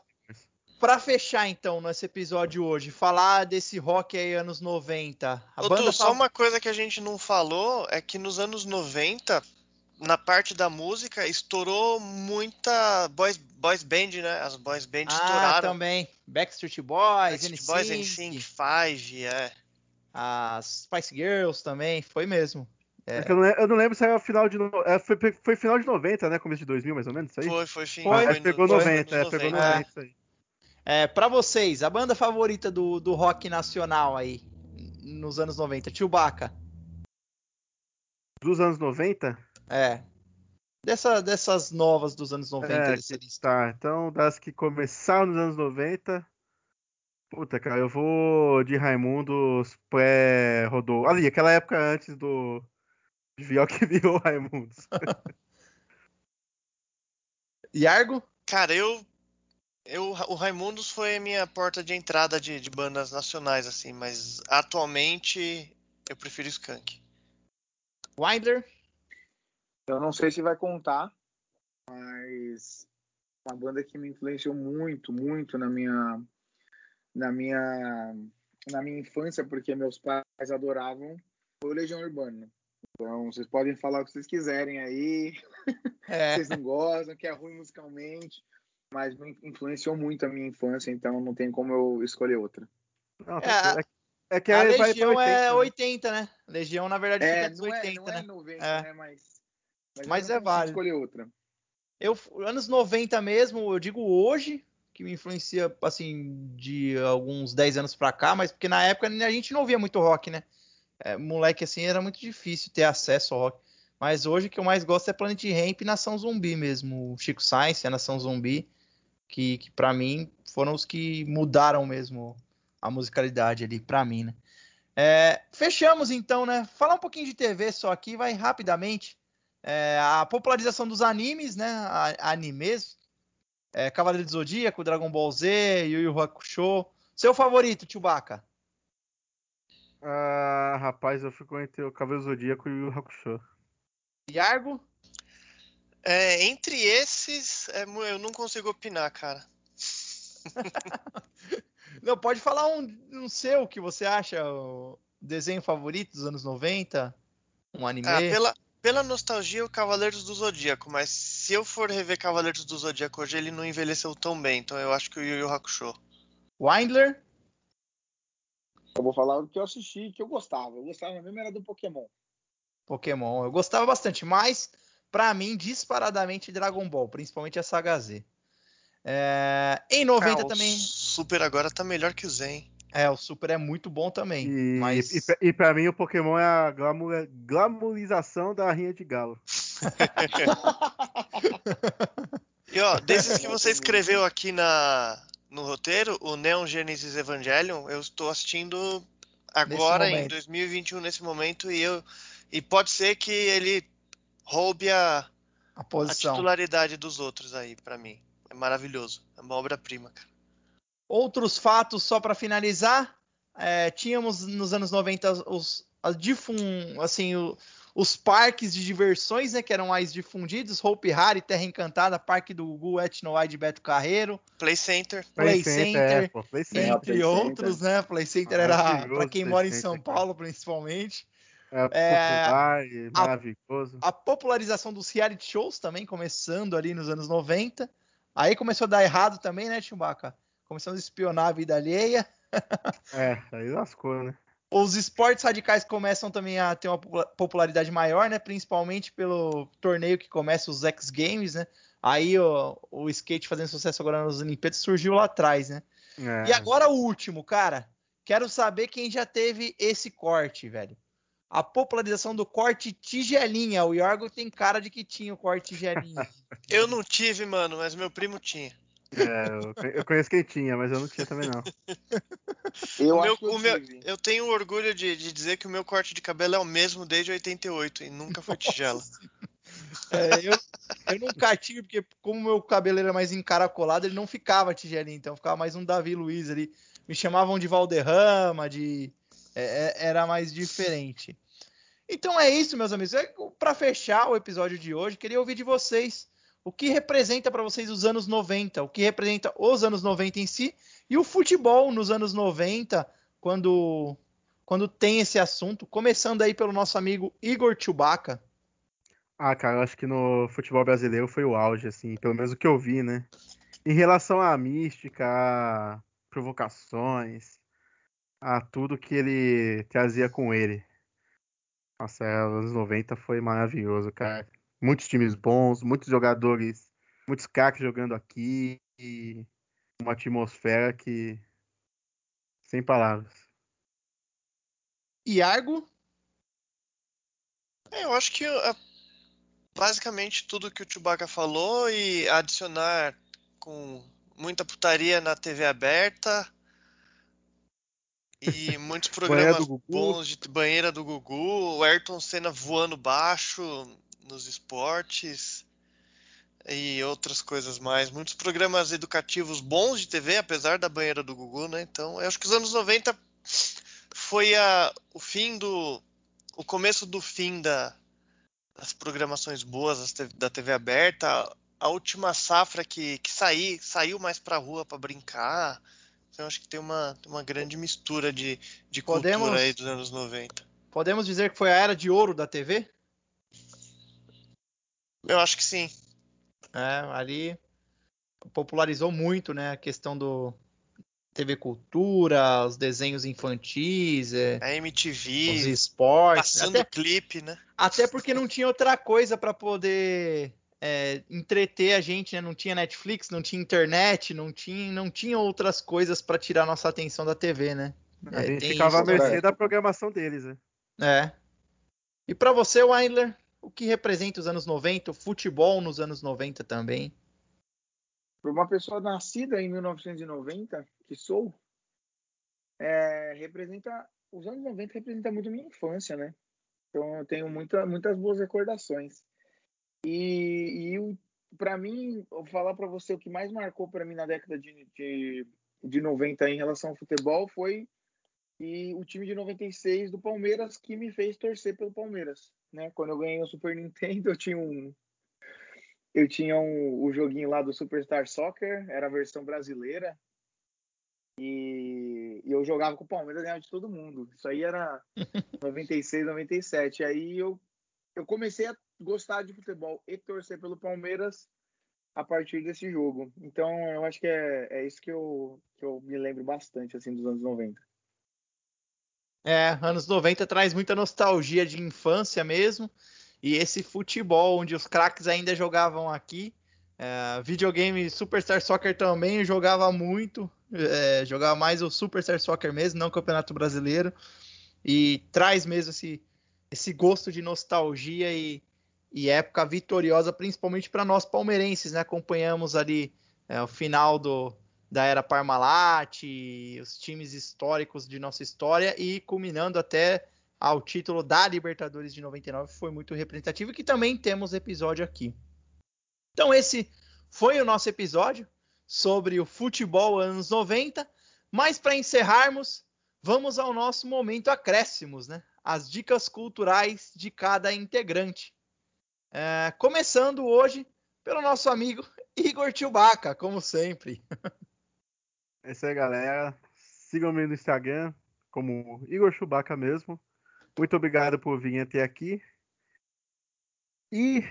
pra fechar então nesse episódio hoje, falar desse rock aí anos 90. A Ô, banda Du, só fav- uma coisa que a gente não falou é que nos anos 90, na parte da música, estourou muita boys, boys band, né? As boys band Ah, estouraram. também. Backstreet Boys, Backstreet Boys, NSYNC, Five, é. as Spice Girls também, foi mesmo. É. É que eu, não, eu não lembro se era final de. é, foi, foi final de 90, né? Começo de 2000, mais ou menos, isso aí? Foi, foi fim. Foi. Ah, é, pegou no- 90, é, nos pegou 90. 90, isso aí. É, para vocês, a banda favorita do, do rock nacional aí, nos anos 90, Chewbacca. Dos anos 90? É. Dessa, dessas novas dos anos 90 É, tá, então das que começaram nos anos 90. Puta, cara, eu vou de Raimundos pré-rodou. Ali, aquela época antes do. De Viol que virou Raimundos. Yargo? Cara, eu, eu. O Raimundos foi a minha porta de entrada de, de bandas nacionais, assim, mas atualmente eu prefiro Skank. Winder? Eu não sei se vai contar, mas uma banda que me influenciou muito, muito na minha na minha na minha infância, porque meus pais adoravam, foi o Legião Urbana. Então, vocês podem falar o que vocês quiserem aí, É. vocês não gostam, que é ruim musicalmente, mas me influenciou muito a minha infância, então não tem como eu escolher outra. Não, É, tá- é, é que a Legião é né? 80, né? Legião, na verdade, fica É, nos não é, 80, não é né? 90, É. né? Mas, mas, Mas eu é válido. escolher outra. Eu, anos 90 mesmo, eu digo hoje, que me influencia, assim, de alguns 10 anos pra cá, mas porque na época a gente não ouvia muito rock, né? É, moleque, assim, era muito difícil ter acesso ao rock. Mas hoje o que eu mais gosto é Planet Ramp e Nação Zumbi mesmo. O Chico Science, a Nação Zumbi, que, que para mim foram os que mudaram mesmo a musicalidade ali, pra mim, né? É, fechamos então, né? Falar um pouquinho de TV só aqui, vai rapidamente. É, a popularização dos animes, né? A- Animes. É, Cavaleiro do Zodíaco, Dragon Ball Z, Yu Yu Hakusho. Seu favorito, Chewbacca? Ah, rapaz, eu fico entre o Cavaleiro Zodíaco e o Hakusho. Yargo? É, entre esses, é eu não consigo opinar, cara. Não, pode falar um, um seu que você acha o desenho favorito dos anos 90? Um anime? Ah, pela, pela nostalgia, o Cavaleiros do Zodíaco, mas se eu for rever Cavaleiros do Zodíaco hoje, ele não envelheceu tão bem, então eu acho que o Yu Yu Hakusho. Windler? Eu vou falar o que eu assisti que eu gostava. Eu gostava mesmo era do Pokémon. Pokémon. Eu gostava bastante, mas pra mim, disparadamente Dragon Ball, principalmente a Saga Z. É, em 90 Ah, o também. Super agora tá melhor que o Zen. É, o Super é muito bom também. E, mas... e, pra- e pra mim o Pokémon é a glamour, glamorização da rinha de galo. E ó, desses que você escreveu aqui na, no roteiro, o Neon Genesis Evangelion, eu estou assistindo agora em momento. 2021 nesse momento e eu e pode ser que ele roube a, a a titularidade dos outros aí pra mim. É maravilhoso, é uma obra-prima, cara. Outros fatos, só para finalizar, é, tínhamos nos anos 90 os, as difun, assim, o- os parques de diversões, né, que eram mais difundidos, Hope Harry, Terra Encantada, Parque do Gugu, Etnowide, Beto Carreiro, Play Center, Play Center, Center, é, pô, Play a Center. entre Play outros, né, Play Center era para quem Play mora em Center, São. Paulo, principalmente. É, É, popular e maravilhoso. a popularização dos reality shows também, começando ali nos anos 90. Aí começou a dar errado também, né, Chewbacca? Começamos a espionar a vida alheia. É, aí lascou, né? Os esportes radicais começam também a ter uma popula- popularidade maior, né? Principalmente pelo torneio que começa os X Games, né? Aí ó, o skate fazendo sucesso agora nas Olimpíadas surgiu lá atrás, né? É. E agora o último, cara. Quero saber quem já teve esse corte, velho. A popularização do corte tigelinha. O Yorgo tem cara de que tinha o corte tigelinha. eu não tive, mano, mas meu primo tinha. É, eu conhe- eu conheço quem tinha, mas eu não tinha também não. Eu o meu, que eu o meu- tive. eu tenho orgulho de, de dizer que o meu corte de cabelo é o mesmo desde 88 e nunca foi tigela. É, eu, eu nunca tive, porque como meu cabelo era mais encaracolado, ele não ficava tigelinha, então ficava mais um Davi Luiz ali. Me chamavam de Valderrama, de. é, é, era mais diferente. Então é isso, meus amigos. É, para fechar o episódio de hoje, queria ouvir de vocês o que representa para vocês os anos 90, o que representa os anos 90 em si e o futebol nos anos 90, quando, quando tem esse assunto. Começando aí pelo nosso amigo Igor Chewbacca. Ah, cara, eu acho que no futebol brasileiro foi o auge, assim, pelo menos o que eu vi, né? Em relação à mística, a provocações, a tudo que ele trazia com ele. Nossa, é, os anos 90 foi maravilhoso, cara. Muitos times bons, muitos jogadores, muitos craques jogando aqui e uma atmosfera que. Sem palavras. Iargo. É, eu acho que é, basicamente tudo que o Chewbacca falou e adicionar com muita putaria na TV aberta e muitos programas bons de banheira do Gugu, o Ayrton Senna voando baixo nos esportes e outras coisas mais. Muitos programas educativos bons de TV, apesar da banheira do Gugu, né? Então, eu acho que os anos 90 foi a, o fim do. o começo do fim da, das programações boas da TV aberta, a última safra que, que saí, saiu mais pra rua pra brincar. Então, acho que tem uma, uma grande mistura de, de cultura Podemos- aí dos anos 90. Podemos dizer que foi a era de ouro da TV? Eu acho que sim. É, ali popularizou muito, né, a questão do TV Cultura, os desenhos infantis, é, A os MTV, esportes, passando até, clipe, né? até porque não tinha outra coisa para poder é, entreter a gente, né? Não tinha Netflix, não tinha internet, não tinha, não tinha outras coisas para tirar nossa atenção da TV, né? A É, gente ficava à mercê da programação deles, né? É. E para você, Wendler, o que representa os anos 90, o futebol nos anos 90 também? Para uma pessoa nascida em 1990, que sou, é, representa os anos 90 representa muito minha infância, né? Então eu tenho muita, muitas boas recordações. E, e para mim, vou falar para você o que mais marcou para mim na década de, de, de 90 em relação ao futebol foi e o time de 96 do Palmeiras que me fez torcer pelo Palmeiras, né? Quando eu ganhei o Super Nintendo, eu tinha um eu tinha um, o joguinho lá do Superstar Soccer, era a versão brasileira. E, e eu jogava com o Palmeiras, ganhava de todo mundo. Isso aí era 96, 97. Aí eu, eu comecei a gostar de futebol e torcer pelo Palmeiras a partir desse jogo. Então eu acho que é, é isso que eu, que eu me lembro bastante assim dos anos 90. É, anos 90 traz muita nostalgia de infância mesmo. E esse futebol, onde os craques ainda jogavam aqui, É, videogame Superstar Soccer também jogava muito, é, jogava mais o Superstar Soccer mesmo, não o Campeonato Brasileiro, e traz mesmo esse, esse gosto de nostalgia e, e época vitoriosa, principalmente para nós palmeirenses, né? Acompanhamos ali é, o final do, da era Parmalat, os times históricos de nossa história e culminando até ao título da Libertadores de 99, foi muito representativo e que também temos episódio aqui. Então, esse foi o nosso episódio sobre o futebol anos 90. Mas para encerrarmos, vamos ao nosso momento acréscimos, né? As dicas culturais de cada integrante. É, começando hoje pelo nosso amigo Igor Tilbaca, como sempre. É isso aí, galera. Sigam-me no Instagram, como Igor Chewbacca mesmo. Muito obrigado por vir até aqui. E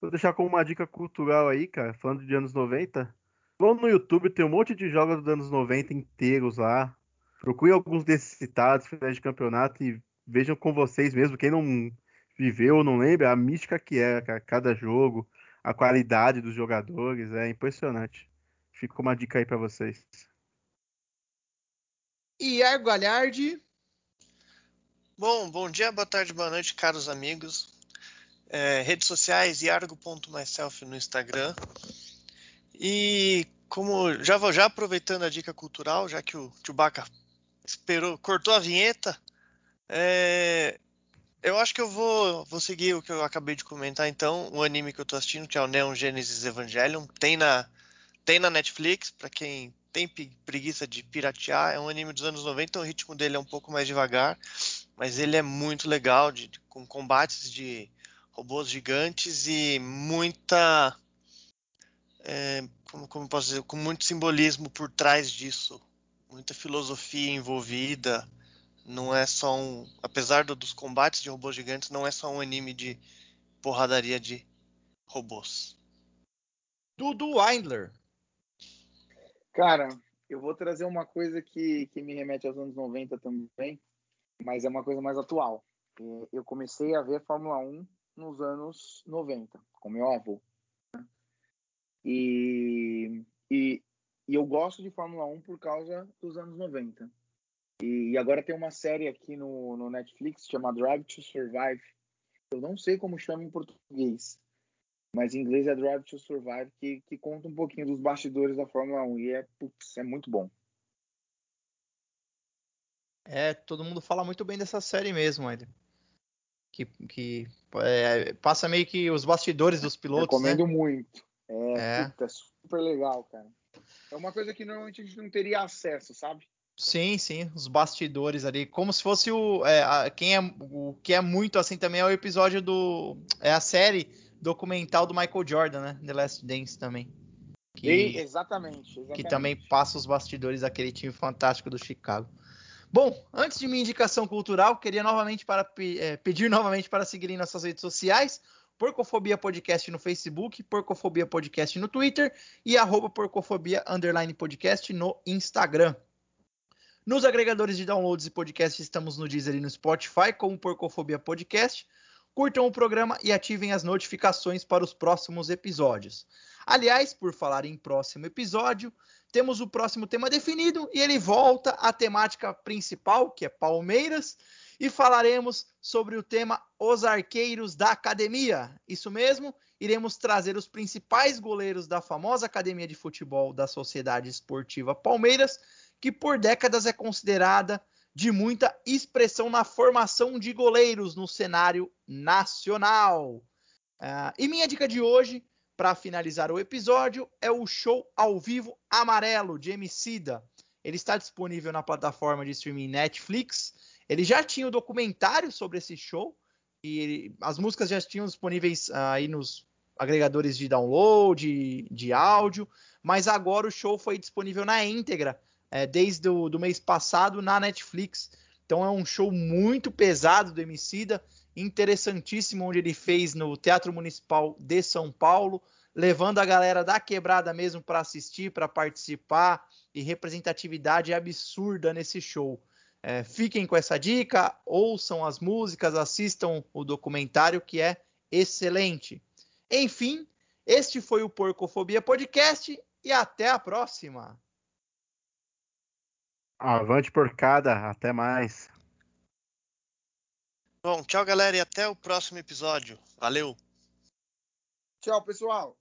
Vou deixar como uma dica cultural aí, cara, falando de anos 90. Vão no YouTube, tem um monte de jogos dos anos 90 inteiros lá. Procure alguns desses citados, finais de campeonato e vejam com vocês mesmo, quem não viveu ou não lembra, a mística que é cada jogo, a qualidade dos jogadores, é impressionante. Fica uma dica aí para vocês. E Galhardi. Bom, bom dia, boa tarde, boa noite, caros amigos. É, redes sociais, iargo.myself no Instagram. E como já vou já aproveitando a dica cultural, já que o Chewbacca esperou, cortou a vinheta, é, eu acho que eu vou, vou seguir o que eu acabei de comentar então, o anime que eu tô assistindo, que é o Neon Genesis Evangelion, tem na tem na Netflix, para quem tem preguiça de piratear, é um anime dos anos 90, o ritmo dele é um pouco mais devagar, mas ele é muito legal, de, com combates de robôs gigantes e muita. É, como, como posso dizer? Com muito simbolismo por trás disso. Muita filosofia envolvida. Não é só um. Apesar do, dos combates de robôs gigantes, não é só um anime de porradaria de robôs. Dudu Weindler. Cara, eu vou trazer uma coisa que, que me remete aos anos 90 também, mas é uma coisa mais atual. É, eu comecei a ver Fórmula 1 nos anos 90, com meu avô. E, e, e, eu gosto de Fórmula 1 por causa dos anos 90. E, e agora tem uma série aqui no, no Netflix chamada Drive to Survive. Eu não sei como chama em português, mas em inglês é Drive to Survive, que, que conta um pouquinho dos bastidores da Fórmula 1 e é, putz, é muito bom. É, todo mundo fala muito bem dessa série mesmo, Ed que, que é, passa meio que os bastidores dos pilotos. Né? Recomendo né? muito. É, é. Puta, super legal, cara. É uma coisa que normalmente a gente não teria acesso, sabe? Sim, sim, os bastidores ali, como se fosse o é, a, quem é o que é muito assim também é o episódio do é a série documental do Michael Jordan, né? The Last Dance também. Que, e, exatamente, exatamente. Que também passa os bastidores daquele time fantástico do Chicago. Bom, antes de minha indicação cultural, queria novamente para, é, pedir novamente para seguirem nossas redes sociais. Porcofobia Podcast no Facebook, Porcofobia Podcast no Twitter e arroba Porcofobia Underline Podcast no Instagram. Nos agregadores de downloads e podcasts estamos no Deezer e no Spotify como Porcofobia Podcast. Curtam o programa e ativem as notificações para os próximos episódios. Aliás, por falar em próximo episódio, temos o próximo tema definido e ele volta à temática principal, que é Palmeiras, e falaremos sobre o tema Os Arqueiros da Academia. Isso mesmo, iremos trazer os principais goleiros da famosa Academia de Futebol da Sociedade Esportiva Palmeiras, que por décadas é considerada de muita expressão na formação de goleiros no cenário nacional. Uh, e minha dica de hoje para finalizar o episódio, é o show ao vivo Amarelo de Emicida. Ele está disponível na plataforma de streaming Netflix. Ele já tinha o um documentário sobre esse show e ele, as músicas já tinham disponíveis uh, aí nos agregadores de download, de, de, áudio, mas agora o show foi disponível na íntegra é, desde o do mês passado na Netflix. Então é um show muito pesado do Emicida, interessantíssimo, onde ele fez no Teatro Municipal de São Paulo, levando a galera da quebrada mesmo para assistir, para participar, e representatividade absurda nesse show. É, fiquem com essa dica, ouçam as músicas, assistam o documentário que é excelente. Enfim, este foi o Porcofobia Podcast e até a próxima! Avante porcada, até mais. Bom, tchau, galera, e até o próximo episódio. Valeu. Tchau, pessoal.